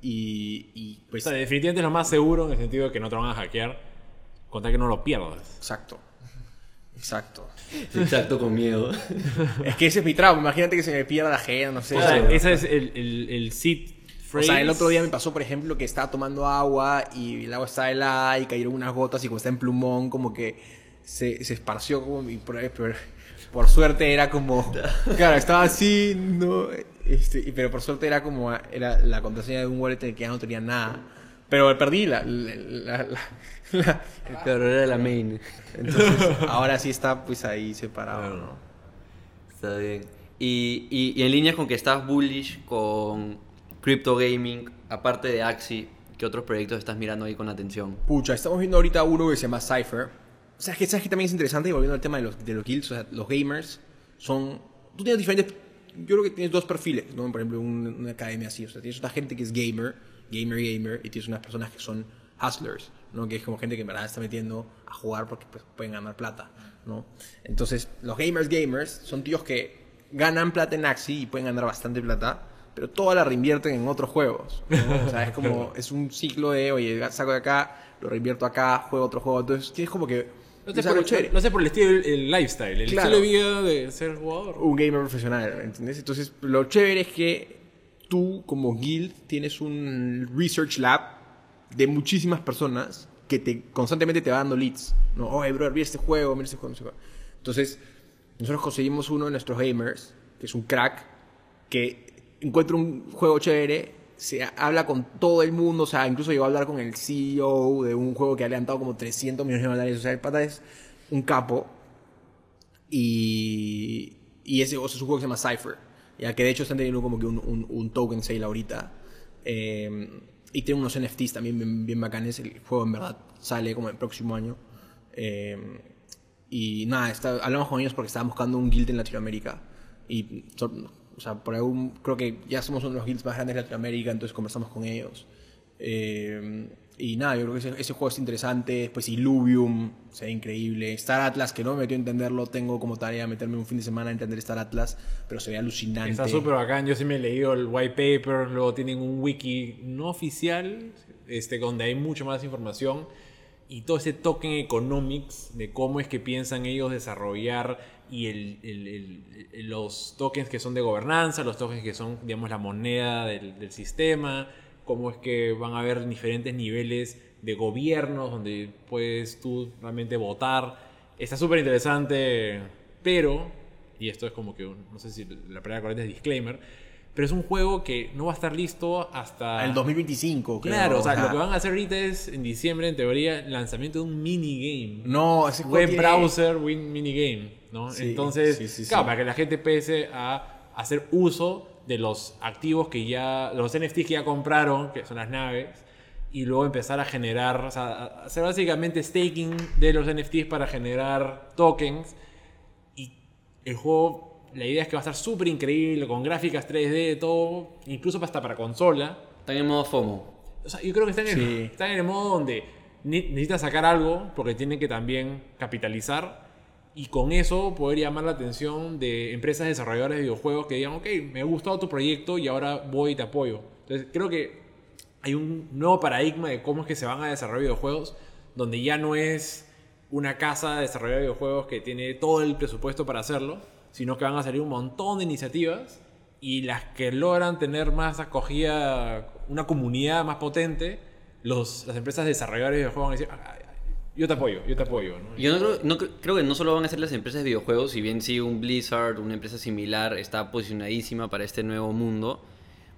Y, y O pues, sea, definitivamente es lo más seguro en el sentido de que no te van a hackear. Con tal que no lo pierdas. exacto. Exacto. Exacto, con miedo. Es que ese es mi trauma. Imagínate que se me pierda la agenda, no sé. O sea, eso- ese es el, el, el O phrase. sea, el otro día me pasó, por ejemplo, que estaba tomando agua y el agua estaba helada y cayeron unas gotas y como está en plumón, como que se, se esparció como mi... Por, suerte era como... Claro, estaba así, no... Este, pero por suerte era como... Era la contraseña de un wallet en el que ya no tenía nada. Pero perdí la... la- la- la- la- Claro, era la main. entonces, ahora sí está pues ahí separado, ¿no? Está bien. Y, y, y en línea con que estás bullish con crypto gaming, aparte de Axie, ¿qué otros proyectos estás mirando ahí con atención? Pucha, estamos viendo ahorita uno que se llama Cypher. O sea, que sabes que también es interesante, y volviendo al tema de los, de los guilds, o sea, los gamers son... Tú tienes diferentes... Yo creo que tienes dos perfiles, ¿no? Por ejemplo, un- una academia así. O sea, tienes una gente que es gamer, gamer, gamer, y tienes unas personas que son hustlers, ¿no? Que es como gente que en verdad está metiendo a jugar porque pues, pueden ganar plata, ¿no? Entonces, los gamers, gamers, son tíos que ganan plata en Axie y pueden ganar bastante plata, pero toda la reinvierten en otros juegos. ¿no? O sea, es como, es un ciclo de, oye, saco de acá, lo reinvierto acá, juego otro juego. Entonces, tienes como que... No sé, por, chévere. no sé por el estilo, el, lifestyle, el Claro. estilo de vida de ser jugador. un gamer profesional, ¿entendés? Entonces, lo chévere es que tú, como guild, tienes un research lab de muchísimas personas que te constantemente te va dando leads. No, oye, bro, mira este juego, mira este juego, no sé cuál". Entonces, nosotros conseguimos uno de nuestros gamers, que es un crack, que encuentra un juego chévere, se habla con todo el mundo, o sea, incluso llegó a hablar con el CEO de un juego que ha levantado como 300 millones de dólares, o sea, el pata es un capo. Y, y ese o sea, es un juego que se llama Cypher, ya que de hecho están teniendo como que un, un, un token sale ahorita. Eh, y tiene unos NFTs también bien, bien bacanes. El juego en verdad sale como el próximo año. Eh, y nada, está, hablamos con ellos porque estaban buscando un guild en Latinoamérica. Y, o sea, por algún, creo que ya somos uno de los guilds más grandes de Latinoamérica, entonces conversamos con ellos. Eh, y nada, yo creo que ese, ese juego es interesante. Después Illuvium, se ve increíble. Star Atlas, que no me metió a entenderlo, tengo como tarea meterme un fin de semana a entender Star Atlas, pero se ve alucinante. Está súper bacán. Yo sí me he leído el white paper. Luego tienen un wiki no oficial, este, donde hay mucho más información. Y todo ese token economics de cómo es que piensan ellos desarrollar y el- los tokens que son de gobernanza, los tokens que son, digamos, la moneda del, sistema, cómo es que van a haber diferentes niveles de gobiernos donde puedes tú realmente votar. Está súper interesante, pero, y esto es como que, no sé si la palabra correcta es disclaimer, pero es un juego que no va a estar listo hasta... El 2025, creo. Claro, o sea, lo que van a hacer ahorita es, en diciembre, en teoría, el lanzamiento de un minigame. No, ese juego Web tiene- browser win minigame, ¿no? Sí, Entonces, sí, sí, claro, para que la gente empiece a hacer uso de los activos que ya, los NFTs que ya compraron, que son las naves, y luego empezar a generar, o sea, hacer básicamente staking de los NFTs para generar tokens. Y el juego, la idea es que va a estar súper increíble, con gráficas 3D, todo, incluso hasta para consola. Están en modo FOMO. O sea, yo creo que están en, Sí. están en el modo donde ne- necesitan sacar algo porque tienen que también capitalizar y con eso poder llamar la atención de empresas desarrolladoras de videojuegos que digan, ok, me ha gustado tu proyecto y ahora voy y te apoyo. Entonces creo que hay un nuevo paradigma de cómo es que se van a desarrollar videojuegos donde ya no es una casa de desarrollar videojuegos que tiene todo el presupuesto para hacerlo, sino que van a salir un montón de iniciativas y las que logran tener más acogida, una comunidad más potente, los, las empresas desarrolladoras de videojuegos van a decir, "Ah, yo te apoyo, yo te apoyo. ¿no? Yo no creo, creo que no solo van a ser las empresas de videojuegos, si bien sí un Blizzard, una empresa similar, está posicionadísima para este nuevo mundo,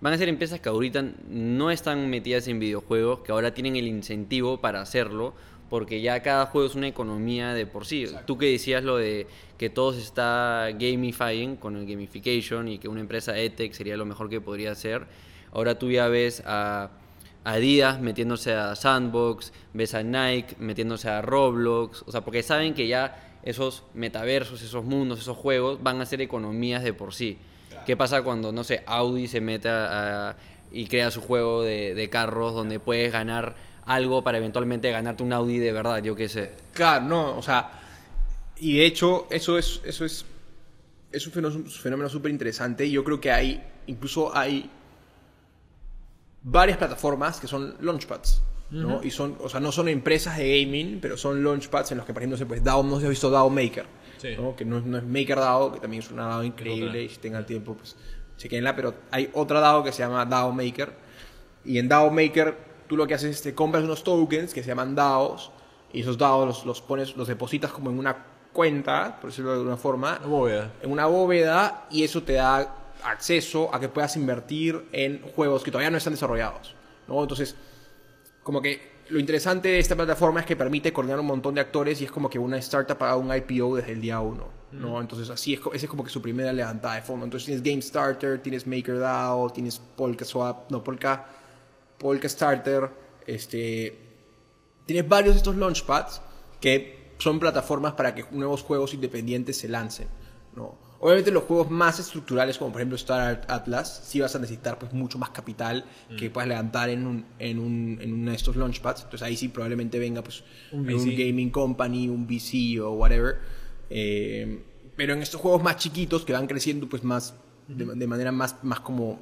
van a ser empresas que ahorita no están metidas en videojuegos, que ahora tienen el incentivo para hacerlo, porque ya cada juego es una economía de por sí. Tú que decías lo de que todo se está gamifying con el gamification y que una empresa EdTech sería lo mejor que podría hacer, ahora tú ya ves a Adidas metiéndose a Sandbox, ves a Nike metiéndose a Roblox, o sea, porque saben que ya esos metaversos, esos mundos, esos juegos van a ser economías de por sí. ¿Qué pasa cuando, no sé, Audi se mete a- a- y crea su juego de, de carros donde puedes ganar algo para eventualmente ganarte un Audi de verdad, yo qué sé? Claro, no, o sea, y de hecho eso es, eso es, es un fenómeno, súper interesante. Yo creo que hay, incluso hay varias plataformas que son launchpads, ¿no? Y son, o sea, no son empresas de gaming, pero son launchpads en los que, por ejemplo, pues DAO, no si has visto DAO Maker, Sí. ¿no? Que no, es- no es Maker DAO, que también es una DAO increíble, y si tengan tiempo, pues chequenla, pero hay otra DAO que se llama DAO Maker, y en DAO Maker tú lo que haces es te compras unos tokens que se llaman DAOs, y esos DAOs los, los pones, los depositas como en una cuenta, por decirlo de alguna forma, Una bóveda. en una bóveda y eso te da acceso a que puedas invertir en juegos que todavía no están desarrollados. ¿no? Entonces, como que lo interesante de esta plataforma es que permite coordinar un montón de actores y es como que una startup haga un IPO desde el día uno. ¿no? Entonces, así es, esa es como que su primera levantada de fondo. Entonces, tienes Game Starter, tienes MakerDAO, tienes Polka Swap, no, Polka Starter, este, tienes varios de estos launchpads que son plataformas para que nuevos juegos independientes se lancen. ¿no? Obviamente los juegos más estructurales, como por ejemplo Star Atlas, sí vas a necesitar pues, mucho más capital que puedas levantar en, un, en, un, en uno de estos launchpads. Entonces ahí sí probablemente venga pues, Un gaming company, un VC o whatever. Eh, pero en estos juegos más chiquitos que van creciendo pues más de, de manera más, más como,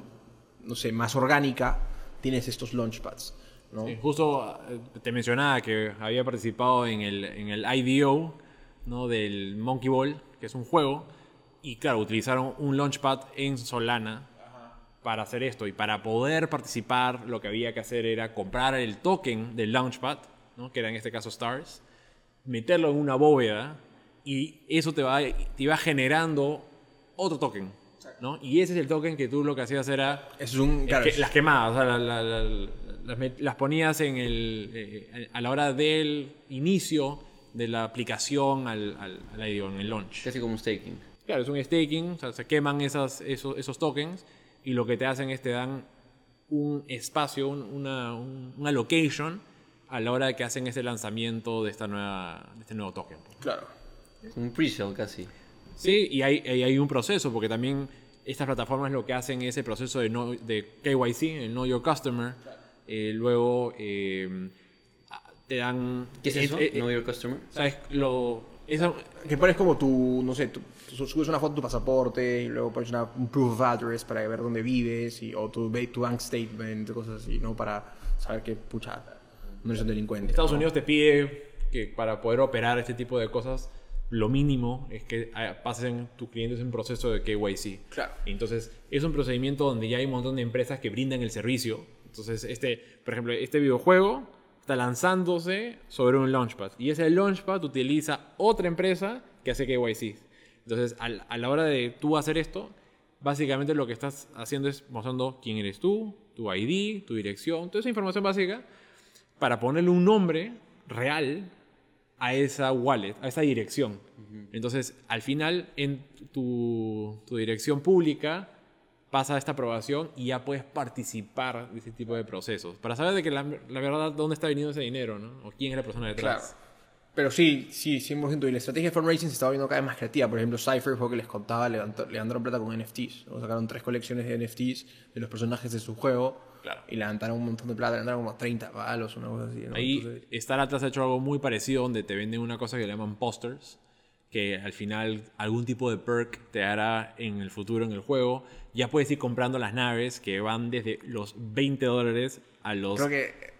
no sé, más orgánica, tienes estos launchpads. ¿no? Sí, justo eh, te mencionaba que había participado en el, en el IDO ¿no? del Monkey Ball, que es un juego, y claro, utilizaron un launchpad en Solana para hacer esto. Y para poder participar, lo que había que hacer era comprar el token del launchpad, ¿no? que era en este caso Stars, meterlo en una bóveda, y eso te va, te iba generando otro token. ¿No? Y ese es el token que tú lo que hacías era Eso es un... claro, que- es- las quemadas, o sea, la- la- la- las, las ponías en el, eh, a la hora del inicio de la aplicación al, al, al IDO, en el launch. Casi como un staking. Claro, es un staking, o sea, se queman esas, esos, esos tokens y lo que te hacen es te dan un espacio, un- una, un- una location a la hora de que hacen ese lanzamiento de, esta nueva, de este nuevo token. claro. Un pre-sale casi. Sí, y hay, y hay un proceso, porque también estas plataformas lo que hacen es el proceso de, know- de KYC, el Know Your Customer. Eh, luego eh, te dan... ¿Qué es eso? eh, eh, know your customer. ¿Sabes? Lo, eso, Que pones como tu, no sé, tu, subes una foto de tu pasaporte y luego pones una, un proof of address para ver dónde vives y, o tu, tu bank statement, cosas así, ¿no? Para saber que, pucha, no eres un delincuente. Estados ¿no? Unidos te pide que para poder operar este tipo de cosas lo mínimo es que ah, pasen tus clientes un proceso de KYC. Claro. Entonces, es un procedimiento donde ya hay un montón de empresas que brindan el servicio. Entonces, este, por ejemplo, este videojuego está lanzándose sobre un launchpad. Y ese launchpad utiliza otra empresa que hace KYC. Entonces, al- a la hora de tú hacer esto, básicamente lo que estás haciendo es mostrando quién eres tú, tu ID, tu dirección, toda esa información básica para ponerle un nombre real a esa wallet, a esa dirección. Entonces, al final, en tu, tu dirección pública pasa esta aprobación y ya puedes participar de ese tipo de procesos. Para saber de que la, la verdad dónde está viniendo ese dinero, ¿no? O quién es la persona detrás. Claro. Pero sí, sí, 100%. Y la estrategia de fundraising se estaba viendo cada vez más creativa. Por ejemplo, Cypher fue que les contaba, levantó- levantaron plata con NFTs. ¿no? Sacaron tres colecciones de NFTs de los personajes de su juego. Claro. Y levantaron un montón de plata, levantaron como 30 palos, una cosa así. ¿no? Ahí Entonces, Star Atlas ha hecho algo muy parecido donde te venden una cosa que le llaman posters, que al final algún tipo de perk te hará en el futuro en el juego. Ya puedes ir comprando las naves que van desde los 20 dólares a los creo que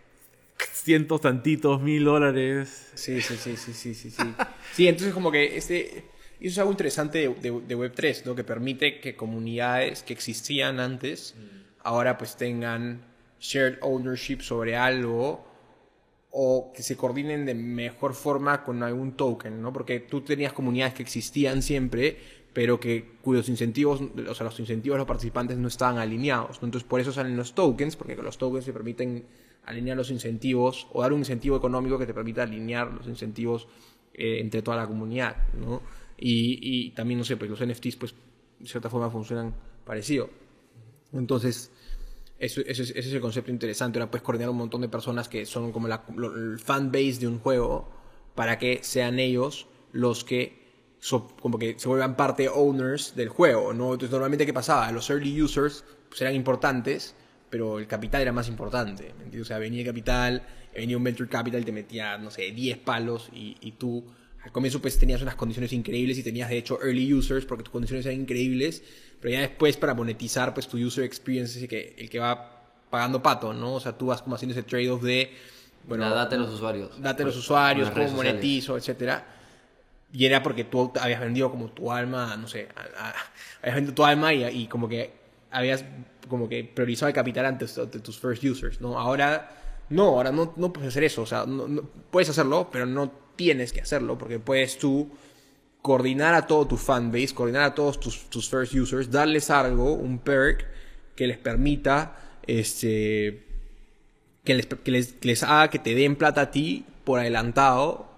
cientos tantitos mil dólares. Sí, sí, sí, sí, sí, sí, sí. Sí, entonces como que este, y eso es algo interesante de, de- de Web3, ¿no? Que permite que comunidades que existían antes ahora pues tengan shared ownership sobre algo o que se coordinen de mejor forma con algún token, ¿no? Porque tú tenías comunidades que existían siempre, pero que cuyos incentivos, o sea, los incentivos de los participantes no estaban alineados, ¿no? Entonces por eso salen los tokens, porque los tokens te permiten alinear los incentivos o dar un incentivo económico que te permita alinear los incentivos eh, entre toda la comunidad, ¿no? Y, y también, no sé, pues los NFTs, pues, de cierta forma funcionan parecido. Entonces, ese es el concepto interesante. Ahora puedes coordinar un montón de personas que son como la, el fan base de un juego para que sean ellos los que so- como que se vuelvan parte owners del juego, ¿no? Entonces, normalmente, ¿qué pasaba? Los early users pues, eran importantes, pero el capital era más importante. ¿me? O sea, venía el capital, venía un venture capital, te metía, no sé, 10 palos y, y tú al comienzo pues tenías unas condiciones increíbles y tenías de hecho early users porque tus condiciones eran increíbles, pero ya después para monetizar pues tu user experience es el que, el que va pagando pato, ¿no? O sea, tú vas como haciendo ese trade-off de, bueno, la data de los usuarios. date a los Con usuarios, cómo monetizo, etcétera. Y era porque tú habías vendido como tu alma, no sé, a- a- habías vendido tu alma y, y como que habías como que priorizado el capital antes de tus first users, ¿no? Ahora no, ahora no, no puedes hacer eso, o sea, no- no- puedes hacerlo, pero no tienes que hacerlo porque puedes tú coordinar a todo tu fanbase, coordinar a todos tus, tus first users, darles algo, un perk que les permita este que les, que les, que les haga que te den plata a ti por adelantado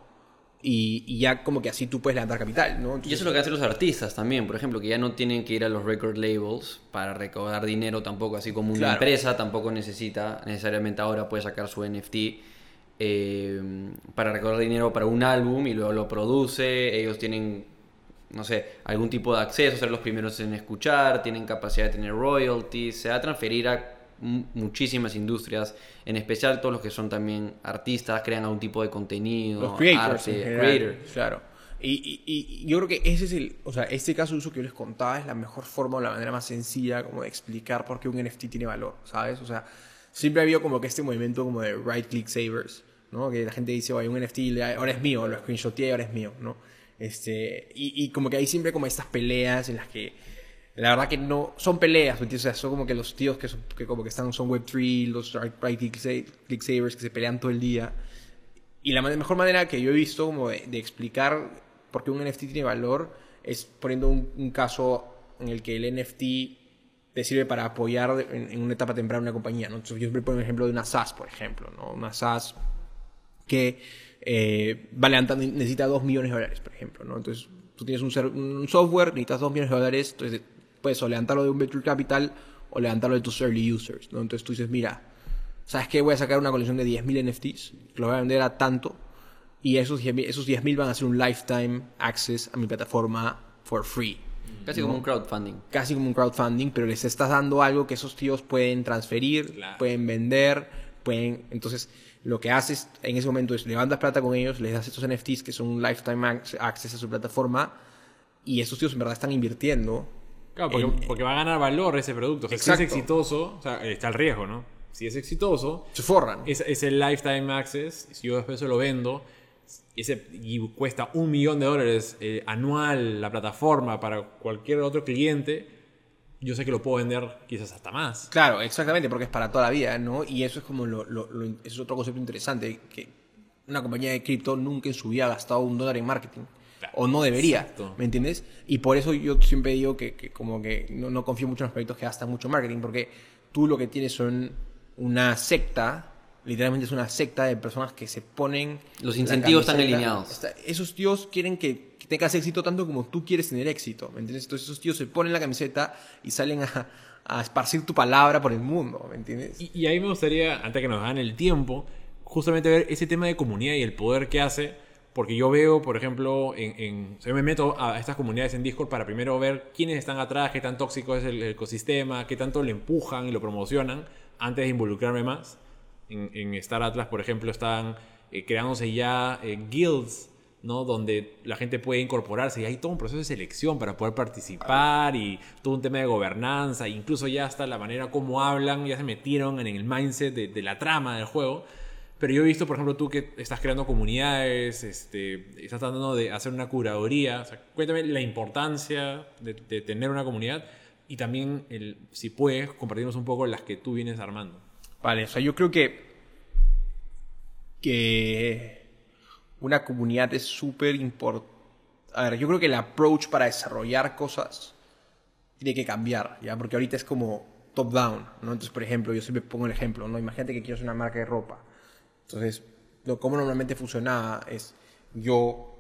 y, y ya como que así tú puedes levantar capital, ¿no? Y eso es lo que hacen los artistas también, por ejemplo, que ya no tienen que ir a los record labels para recaudar dinero tampoco, así como una Claro. empresa tampoco necesita necesariamente ahora puede sacar su NFT eh, para recaudar dinero para un álbum y luego lo produce, ellos tienen, no sé, algún tipo de acceso, ser los primeros en escuchar, tienen capacidad de tener royalties, se va a transferir a mu- muchísimas industrias, en especial todos los que son también artistas, crean algún tipo de contenido, los creators arte, general, creator. claro. Y, y- y- y yo creo que ese es el o sea este caso de uso que yo les contaba es la mejor forma o la manera más sencilla como de explicar por qué un NFT tiene valor sabes o sea siempre ha habido como que este movimiento como de right click savers no que la gente dice oye un NFT ahora es mío lo screenshoteé ahora es mío no este y, y como que hay siempre como estas peleas en las que la verdad que no son peleas, ¿me entiendes? O sea, son como que los tíos que, son- que como que están son Web3, los right click sa- click savers que se pelean todo el día. Y la mejor manera que yo he visto como de, de explicar por qué un NFT tiene valor es poniendo un, un caso en el que el NFT te sirve para apoyar en, una etapa temprana una compañía. ¿no? Entonces, yo siempre pongo el ejemplo de una SaaS, por ejemplo. ¿no? Una SaaS que eh, va necesita 2 millones de dólares, por ejemplo. Entonces, tú tienes un, software, necesitas 2 millones de dólares, entonces puedes o levantarlo de un venture capital o levantarlo de tus early users. Entonces tú dices, mira, ¿sabes qué? Voy a sacar una colección de 10.000 NFTs, lo voy a vender a tanto, y esos 10.000 esos 10.000 van a ser un lifetime access a mi plataforma for free. Casi como un crowdfunding. Casi como un crowdfunding, pero les estás dando algo que esos tíos pueden transferir, Claro. pueden vender, pueden... Entonces, lo que haces en ese momento es levantas plata con ellos, les das estos NFTs que son un lifetime ac- access a su plataforma, y esos tíos en verdad están invirtiendo. Claro, porque, en- porque va a ganar valor ese producto. O sea, si Exacto. es exitoso, o sea, está el riesgo, ¿no? Si es exitoso, Se forran. es, es el lifetime access. Si yo después se lo vendo, ese, y cuesta un millón de dólares eh, anual la plataforma para cualquier otro cliente, yo sé que lo puedo vender quizás hasta más. Claro, exactamente, porque es para toda la vida, ¿no? Y eso es como lo, lo- lo- eso es otro concepto interesante, que una compañía de cripto nunca en su vida ha gastado un dólar en marketing. Claro, o no debería, exacto. ¿me entiendes? Y por eso yo siempre digo que, que como que no, no confío mucho en los proyectos que gastan mucho marketing, porque tú lo que tienes son una secta, literalmente es una secta de personas que se ponen... Los incentivos están alineados. Está- esos tíos quieren que, que tengas éxito tanto como tú quieres tener éxito, ¿me entiendes? Entonces esos tíos se ponen la camiseta y salen a, a esparcir tu palabra por el mundo, ¿me entiendes? Y, y ahí me gustaría, antes que nos hagan el tiempo, justamente ver ese tema de comunidad y el poder que hace. Porque yo veo, por ejemplo, en, en- o sea, yo me meto a estas comunidades en Discord para primero ver quiénes están atrás, qué tan tóxico es el, el ecosistema, qué tanto le empujan y lo promocionan, antes de involucrarme más. En, en Star Atlas, por ejemplo, están eh, creándose ya eh, guilds, ¿no? Donde la gente puede incorporarse y hay todo un proceso de selección para poder participar y todo un tema de gobernanza, incluso ya hasta la manera como hablan, ya se metieron en el mindset de, de la trama del juego. Pero yo he visto, por ejemplo, tú que estás creando comunidades, este, estás tratando de hacer una curaduría. O sea, cuéntame la importancia de, de tener una comunidad y también, el, si puedes, compartirnos un poco las que tú vienes armando. Vale, o sea, yo creo que, que una comunidad es súper importante. A ver, yo creo que el approach para desarrollar cosas tiene que cambiar, ¿ya? Porque ahorita es como top-down, ¿no? Entonces, por ejemplo, yo siempre pongo el ejemplo, ¿no? Imagínate que quiero hacer una marca de ropa. Entonces, lo como normalmente funcionaba es yo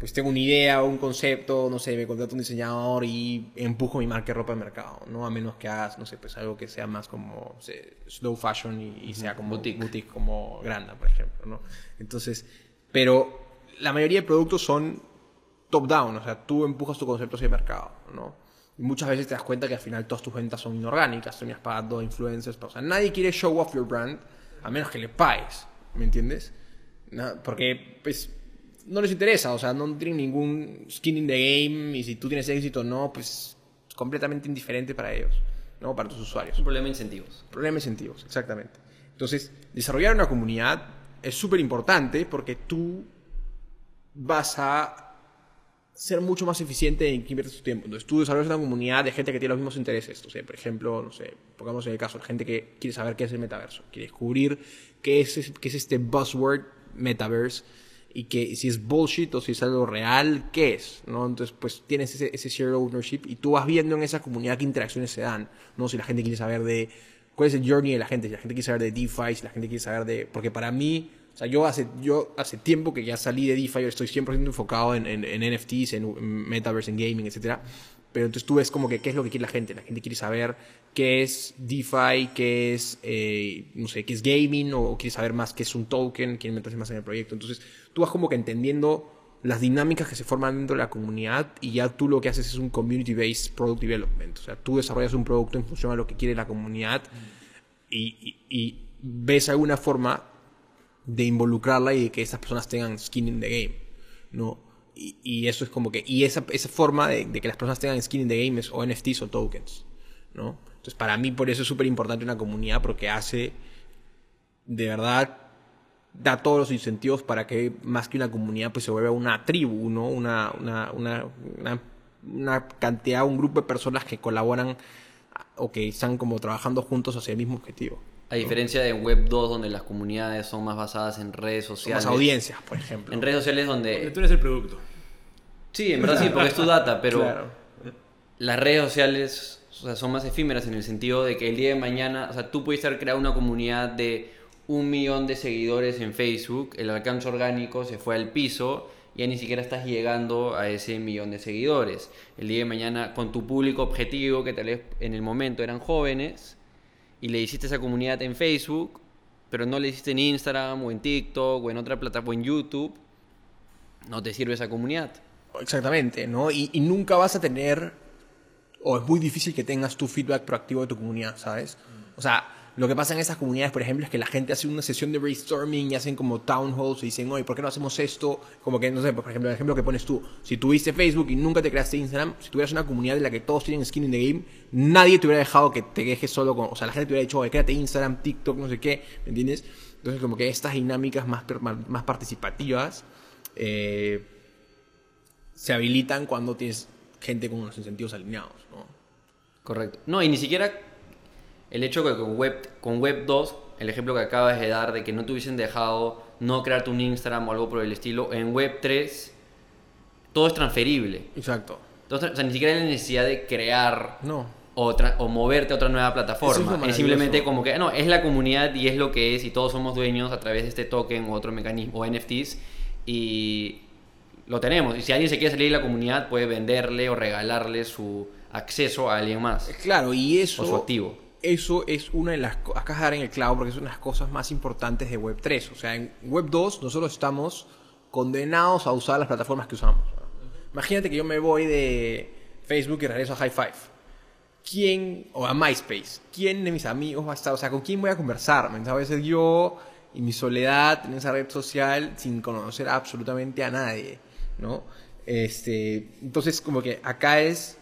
pues tengo una idea o un concepto, no sé, me contrato un diseñador y empujo mi marca de ropa al mercado, ¿no? A menos que hagas, no sé, pues algo que sea más como no sé, slow fashion y, y sea como Boutique. boutique. como Granda, por ejemplo, ¿no? Entonces, pero la mayoría de productos son top-down, o sea, tú empujas tu concepto hacia el mercado, ¿no? Y muchas veces te das cuenta que al final todas tus ventas son inorgánicas, terminas pagando a influencers, o sea, nadie quiere show off your brand a menos que le pagues, ¿me entiendes? Na- Porque, pues, no les interesa, o sea, no tienen ningún skin in the game y si tú tienes éxito o no, pues es completamente indiferente para ellos, ¿no? Para tus usuarios. Un problema de incentivos. Problema de incentivos, exactamente. Entonces, desarrollar una comunidad es súper importante porque tú vas a ser mucho más eficiente en que inviertes tu tiempo. Entonces, tú desarrollas una comunidad de gente que tiene los mismos intereses. O sea, por ejemplo, no sé, pongamos en el caso, gente que quiere saber qué es el metaverso, quiere descubrir qué es, qué es este buzzword metaverse y que si es bullshit o si es algo real, qué es, ¿no? Entonces, pues tienes ese, ese share ownership y tú vas viendo en esa comunidad qué interacciones se dan, ¿no? Si la gente quiere saber de cuál es el journey de la gente, si la gente quiere saber de DeFi, si la gente quiere saber de... Porque para mí, o sea, yo hace, yo hace tiempo que ya salí de DeFi, yo estoy 100% enfocado en, en, en NFTs, en, en Metaverse, en gaming, etcétera. Pero entonces tú ves como que qué es lo que quiere la gente. La gente quiere saber qué es DeFi, qué es, eh, no sé, qué es gaming, o quiere saber más qué es un token, quiere meterse más en el proyecto. Entonces tú vas como que entendiendo las dinámicas que se forman dentro de la comunidad y ya tú lo que haces es un community-based product development. O sea, tú desarrollas un producto en función a lo que quiere la comunidad y, y- ves alguna forma de involucrarla y de que estas personas tengan skin in the game, ¿no? Y, y eso es como que, y esa, esa forma de, de que las personas tengan skin in the game es o NFTs o tokens, ¿no? Entonces para mí por eso es súper importante una comunidad porque hace, de verdad, da todos los incentivos para que más que una comunidad pues se vuelva una tribu, ¿no? Una, una, una, una, una cantidad, un grupo de personas que colaboran o que están como trabajando juntos hacia el mismo objetivo. A diferencia de Web 2, donde las comunidades son más basadas en redes Son sociales. más audiencias, por ejemplo. En redes sociales Donde donde... tú eres el producto. Sí, en verdad sí, porque es tu data, pero Claro. las redes sociales o sea, son más efímeras en el sentido de que el día de mañana, o sea, tú puedes estar creando una comunidad de un millón de seguidores en Facebook, el alcance orgánico se fue al piso, ya ni siquiera estás llegando a ese millón de seguidores. El día de mañana, con tu público objetivo, que tal vez en el momento eran jóvenes, y le hiciste esa comunidad en Facebook, pero no le hiciste en Instagram o en TikTok o en otra plataforma, o en YouTube, no te sirve esa comunidad. Exactamente, ¿no? Y, y nunca vas a tener, o es muy difícil que tengas tu feedback proactivo de tu comunidad, ¿sabes? O sea, lo que pasa en esas comunidades, por ejemplo, es que la gente hace una sesión de brainstorming y hacen como town halls y dicen, oye, ¿por qué no hacemos esto? Como que, no sé, por ejemplo, el ejemplo que pones tú, si tuviste Facebook y nunca te creaste Instagram, si tuvieras una comunidad en la que todos tienen skin in the game, nadie te hubiera dejado que te dejes solo con, o sea, la gente te hubiera dicho, oye, créate Instagram, TikTok, no sé qué, ¿me entiendes? Entonces, como que estas dinámicas más, más participativas eh, se habilitan cuando tienes gente con los incentivos alineados, ¿no? Correcto. No, y ni siquiera el hecho que con Web, con Web 2, el ejemplo que acabas de dar de que no te hubiesen dejado no crearte un Instagram o algo por el estilo, en Web 3 todo es transferible. Exacto. Entonces, o sea, ni siquiera hay la necesidad de crear No. otra o moverte a otra nueva Eso es lo plataforma. Es, simplemente como que, no, es la comunidad y es lo que es y todos somos dueños a través de este token o otro mecanismo o NFTs y lo tenemos. Y si alguien se quiere salir de la comunidad puede venderle o regalarle su acceso a alguien más. Claro, y eso. O su activo. Eso es una de las co- Acá dar en el clavo porque es una de las cosas más importantes de Web 3. O sea, en Web 2 nosotros estamos condenados a usar las plataformas que usamos. Imagínate que yo me voy de Facebook y regreso a High Five. ¿Quién, o a MySpace, quién de mis amigos va a estar? O sea, ¿con quién voy a conversar? ¿Me a ser yo y mi soledad en esa red social sin conocer absolutamente a nadie, ¿no? Este, entonces, como que acá es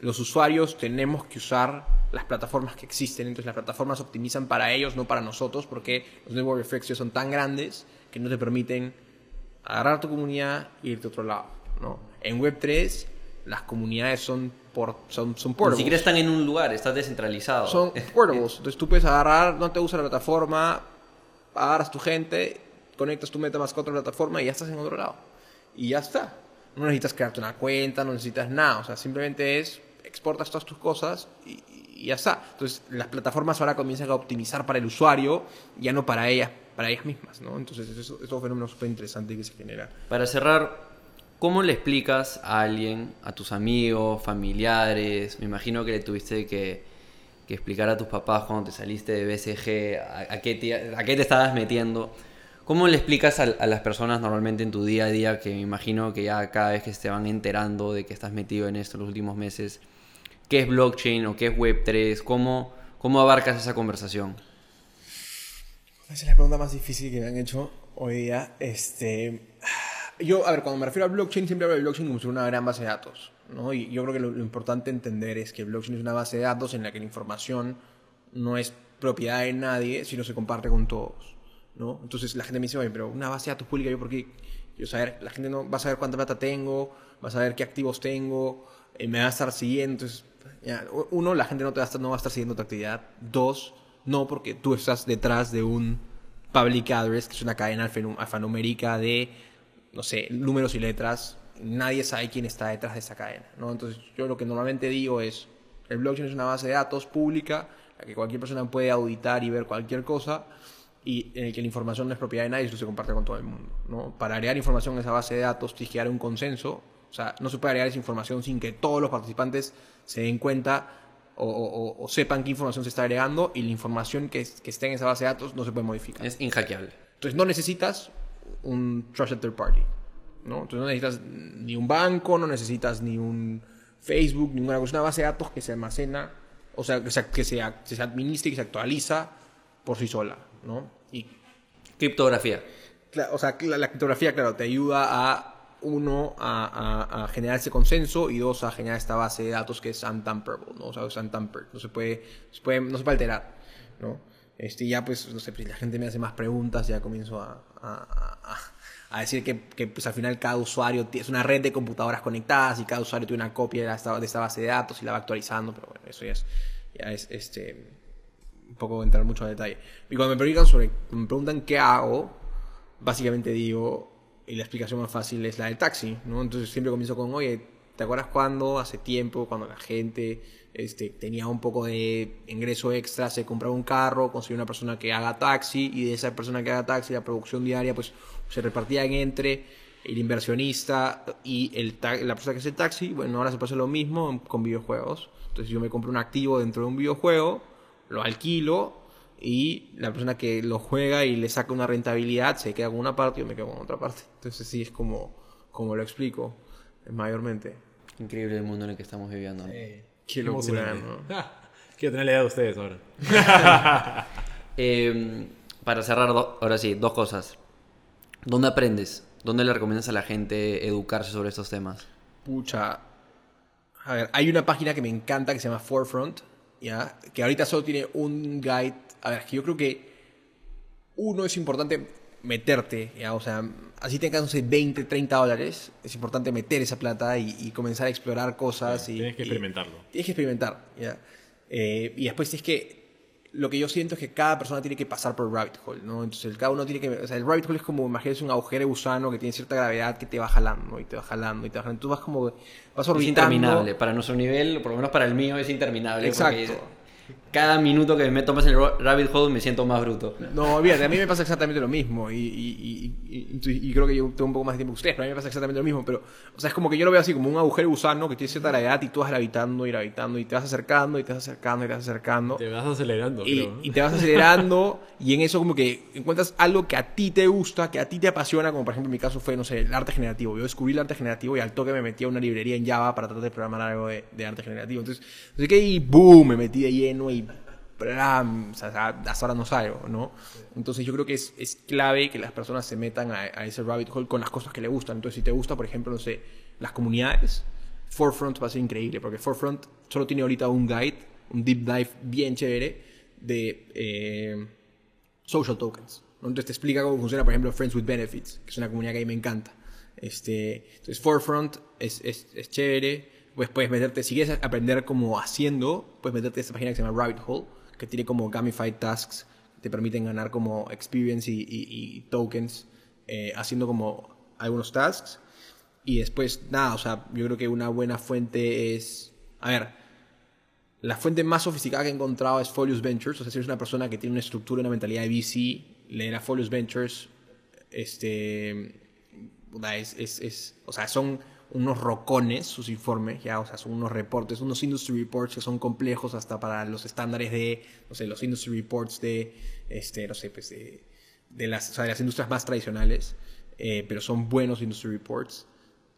los usuarios tenemos que usar las plataformas que existen. Entonces las plataformas optimizan para ellos, no para nosotros, porque los network effects son tan grandes que no te permiten agarrar tu comunidad e irte a otro lado. ¿no? En Web3 las comunidades son, por, son, son Ni portables. siquiera están en un lugar, está descentralizado. Son portables. Entonces tú puedes agarrar, no te gusta la plataforma, agarras tu gente, conectas tu MetaMask a otra plataforma y ya estás en otro lado. Y ya está. No necesitas crearte una cuenta, no necesitas nada. O sea, simplemente es exportas todas tus cosas y, y ya está. Entonces las plataformas ahora comienzan a optimizar para el usuario, ya no para ellas, para ellas mismas, ¿no? Entonces eso es un fenómeno súper interesante que se genera. Para cerrar, ¿cómo le explicas a alguien, a tus amigos, familiares? Me imagino que le tuviste que, que explicar a tus papás cuando te saliste de BCG a, a qué, te, a qué te estabas metiendo. ¿Cómo le explicas a, las personas normalmente en tu día a día, que me imagino que ya cada vez que se van enterando de que estás metido en esto en los últimos meses, qué es blockchain o qué es Web3? ¿Cómo, cómo abarcas esa conversación? Esa es la pregunta más difícil que me han hecho hoy día. Este, yo, a ver, cuando me refiero a blockchain, siempre hablo de blockchain como si fuera una gran base de datos. ¿no? Y yo creo que lo, lo importante entender es que blockchain es una base de datos en la que la información no es propiedad de nadie, sino se comparte con todos. ¿No? Entonces la gente me dice, oye, pero una base de datos pública, ¿yo por qué? Quiero saber, la gente no va a saber cuánta plata tengo, va a saber qué activos tengo, eh, me va a estar siguiendo. Entonces, uno, la gente no, te va a estar, no va a estar siguiendo tu actividad. Dos, no, porque tú estás detrás de un public address, que es una cadena alfanum- alfanumérica de, no sé, números y letras. Nadie sabe quién está detrás de esa cadena, ¿no? Entonces, yo lo que normalmente digo es, el blockchain es una base de datos pública, la que cualquier persona puede auditar y ver cualquier cosa, y en el que la información no es propiedad de nadie, eso se comparte con todo el mundo, ¿no? Para agregar información en esa base de datos, tienes que dar un consenso, o sea, no se puede agregar esa información sin que todos los participantes se den cuenta o, o- o- sepan qué información se está agregando y la información que, que esté en esa base de datos no se puede modificar. Es inhackeable. Entonces no necesitas un trusted third party. ¿no? Entonces no necesitas ni un banco, no necesitas ni un Facebook, ninguna cosa. Es una base de datos que se almacena, o sea, que se, que se, que se administra y que se actualiza por sí sola. ¿No? Y, Criptografía. o sea, la, la criptografía, claro, te ayuda a, uno, a, a- a generar ese consenso y dos, a generar esta base de datos que es untamperable, ¿no? O sea, es untampered, no se puede, se puede, no se puede alterar, ¿no? Este, ya pues, no sé, pues, la gente me hace más preguntas, ya comienzo a, a- decir que, que, pues al final cada usuario es una red de computadoras conectadas y cada usuario tiene una copia de esta, de esta base de datos y la va actualizando, pero bueno, eso ya es, ya es este, un poco entrar mucho a detalle. Y cuando me preguntan sobre, me preguntan qué hago, básicamente digo, y la explicación más fácil es la del taxi, ¿no? Entonces siempre comienzo con, oye, ¿te acuerdas cuando, hace tiempo, cuando la gente este, tenía un poco de ingreso extra, se compraba un carro, conseguía una persona que haga taxi, y de esa persona que haga taxi, la producción diaria, pues se repartían entre el inversionista y el la persona que hace taxi. Bueno, ahora se pasa lo mismo con videojuegos. Entonces yo me compro un activo dentro de un videojuego, lo alquilo y la persona que lo juega y le saca una rentabilidad se queda con una parte y yo me quedo con otra parte. Entonces sí es como, como lo explico eh, mayormente. Increíble el mundo en el que estamos viviendo. ¿no? Qué locura. ¿no? Ah, Quiero tener la idea de ustedes ahora. Eh, para cerrar, ahora sí, dos cosas. ¿Dónde aprendes? ¿Dónde le recomiendas a la gente educarse sobre estos temas? Pucha. A ver, hay una página que me encanta que se llama Forefront, ¿ya? Que ahorita solo tiene un guide. A ver, que yo creo que uno es importante meterte, ya, o sea, así tengas, no sé, 20, 30 dólares, es importante meter esa plata y, y comenzar a explorar cosas. y, Tienes que y- experimentarlo. Tienes que experimentar, ¿ya? Eh, y después es que lo que yo siento es que cada persona tiene que pasar por el rabbit hole, ¿no? Entonces, el- cada uno tiene que... O sea, el rabbit hole es como, imagínate, un agujero de gusano que tiene cierta gravedad que te va jalando. Y te va jalando, y te va jalando. Tú vas como... Vas Es orbitando... interminable. Para nuestro nivel, por lo menos para el mío, es interminable. porque Exacto. Cada minuto que me meto más en el ra- rabbit hole me siento más bruto. No, olvídate, a mí me pasa exactamente lo mismo. Y, y, y- y- creo que yo tengo un poco más de tiempo que ustedes, pero a mí me pasa exactamente lo mismo. Pero, o sea, es como que yo lo veo así, como un agujero gusano que tiene cierta gravedad y tú vas gravitando y gravitando y te vas acercando y te vas acercando y te vas acercando. Te vas acelerando, Y, creo. ¿no? y te vas acelerando y en eso como que encuentras algo que a ti te gusta, que a ti te apasiona, como por ejemplo en mi caso fue, no sé, el arte generativo. Yo descubrí el arte generativo y al toque me metí a una librería en Java para tratar de programar algo de, de arte generativo. Entonces, así que y boom, me metí de lleno y ¡pram! o sea, hasta ahora no salgo, ¿no? Entonces yo creo que es, es clave que las personas se metan a, a ese rabbit hole con las cosas que le gustan. Entonces si te gusta, por ejemplo, no sé, las comunidades, Forefront va a ser increíble, porque Forefront solo tiene ahorita un guide, un deep dive bien chévere de eh, social tokens. ¿no? Entonces te explica cómo funciona, por ejemplo, Friends with Benefits, que es una comunidad que a mí me encanta. Este, entonces Forefront es, es, es chévere. Pues puedes meterte, si quieres aprender como haciendo, puedes meterte a esta página que se llama Rabbit Hole, que tiene como gamified tasks, te permiten ganar como experience y, y- y tokens eh, haciendo como algunos tasks. Y después, nada, o sea, yo creo que una buena fuente es. A ver, la fuente más sofisticada que he encontrado es Folius Ventures. O sea, si eres una persona que tiene una estructura, una mentalidad de VC, leer a Folius Ventures, este. Es, es, es- o sea, son unos rocones sus informes, ya, o sea, son unos reportes, unos industry reports que son complejos hasta para los estándares de, no sé, los industry reports de, este, no sé, pues de, de las, o sea, de las industrias más tradicionales, eh, pero son buenos industry reports.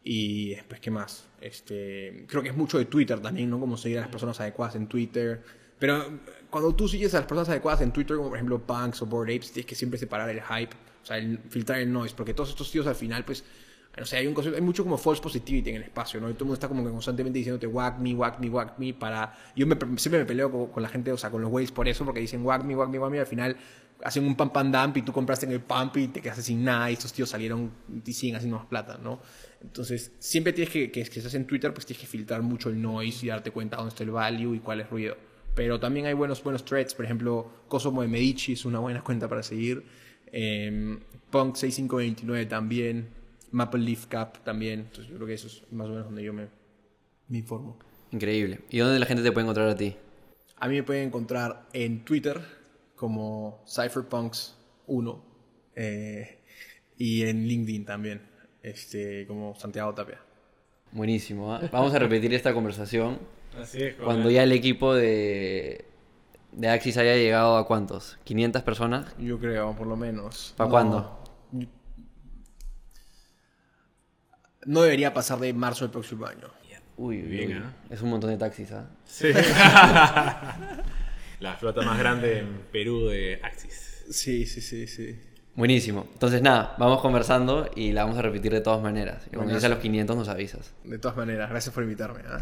Y después, ¿qué más? Este, creo que es mucho de Twitter también, ¿no? Como seguir a las personas adecuadas en Twitter. Pero cuando tú sigues a las personas adecuadas en Twitter, como por ejemplo Punks o Bored Apes, tienes que siempre separar el hype, o sea, el- filtrar el noise, porque todos estos tíos al final, pues, no sé, hay, mucho como false positivity en el espacio, ¿no? Todo el mundo está como que constantemente diciéndote whack me, whack me, whack me, para... Yo me- siempre me peleo con, la gente, o sea, con los whales por eso, porque dicen whack me, whack me, whack me, al final hacen un pump and dump y tú compraste en el pump y te quedaste sin nada y estos tíos salieron y siguen haciendo más plata, ¿no? Entonces, siempre tienes que, que, estás en Twitter, pues tienes que filtrar mucho el noise y darte cuenta dónde está el value y cuál es ruido. Pero también hay buenos, buenos threads, por ejemplo, Cosmo de Medici es una buena cuenta para seguir. Eh, Punk 6529 también. Maple Leaf Cap también. Entonces, yo creo que eso es más o menos donde yo me, me informo. Increíble. ¿Y dónde la gente te puede encontrar a ti? A mí me pueden encontrar en Twitter como Cypherpunks1 eh, y en LinkedIn también, este, como Santiago Tapia. Buenísimo. ¿ah? Vamos a repetir esta conversación Así es. cuando ya el equipo de, de Axis haya llegado a cuántos? ¿500 personas? Yo creo, por lo menos. ¿Pa' No, cuándo? No debería pasar de marzo del próximo año. Uy, uy, Bien, uy. ¿ah? Es un montón de taxis, ¿ah? Sí. La flota más grande en Perú de Axis. Sí, sí, sí, sí. Buenísimo. Entonces, nada, vamos conversando y la vamos a repetir de todas maneras. Y cuando llegues a los 500 nos avisas. De todas maneras, gracias por invitarme. ¿ah?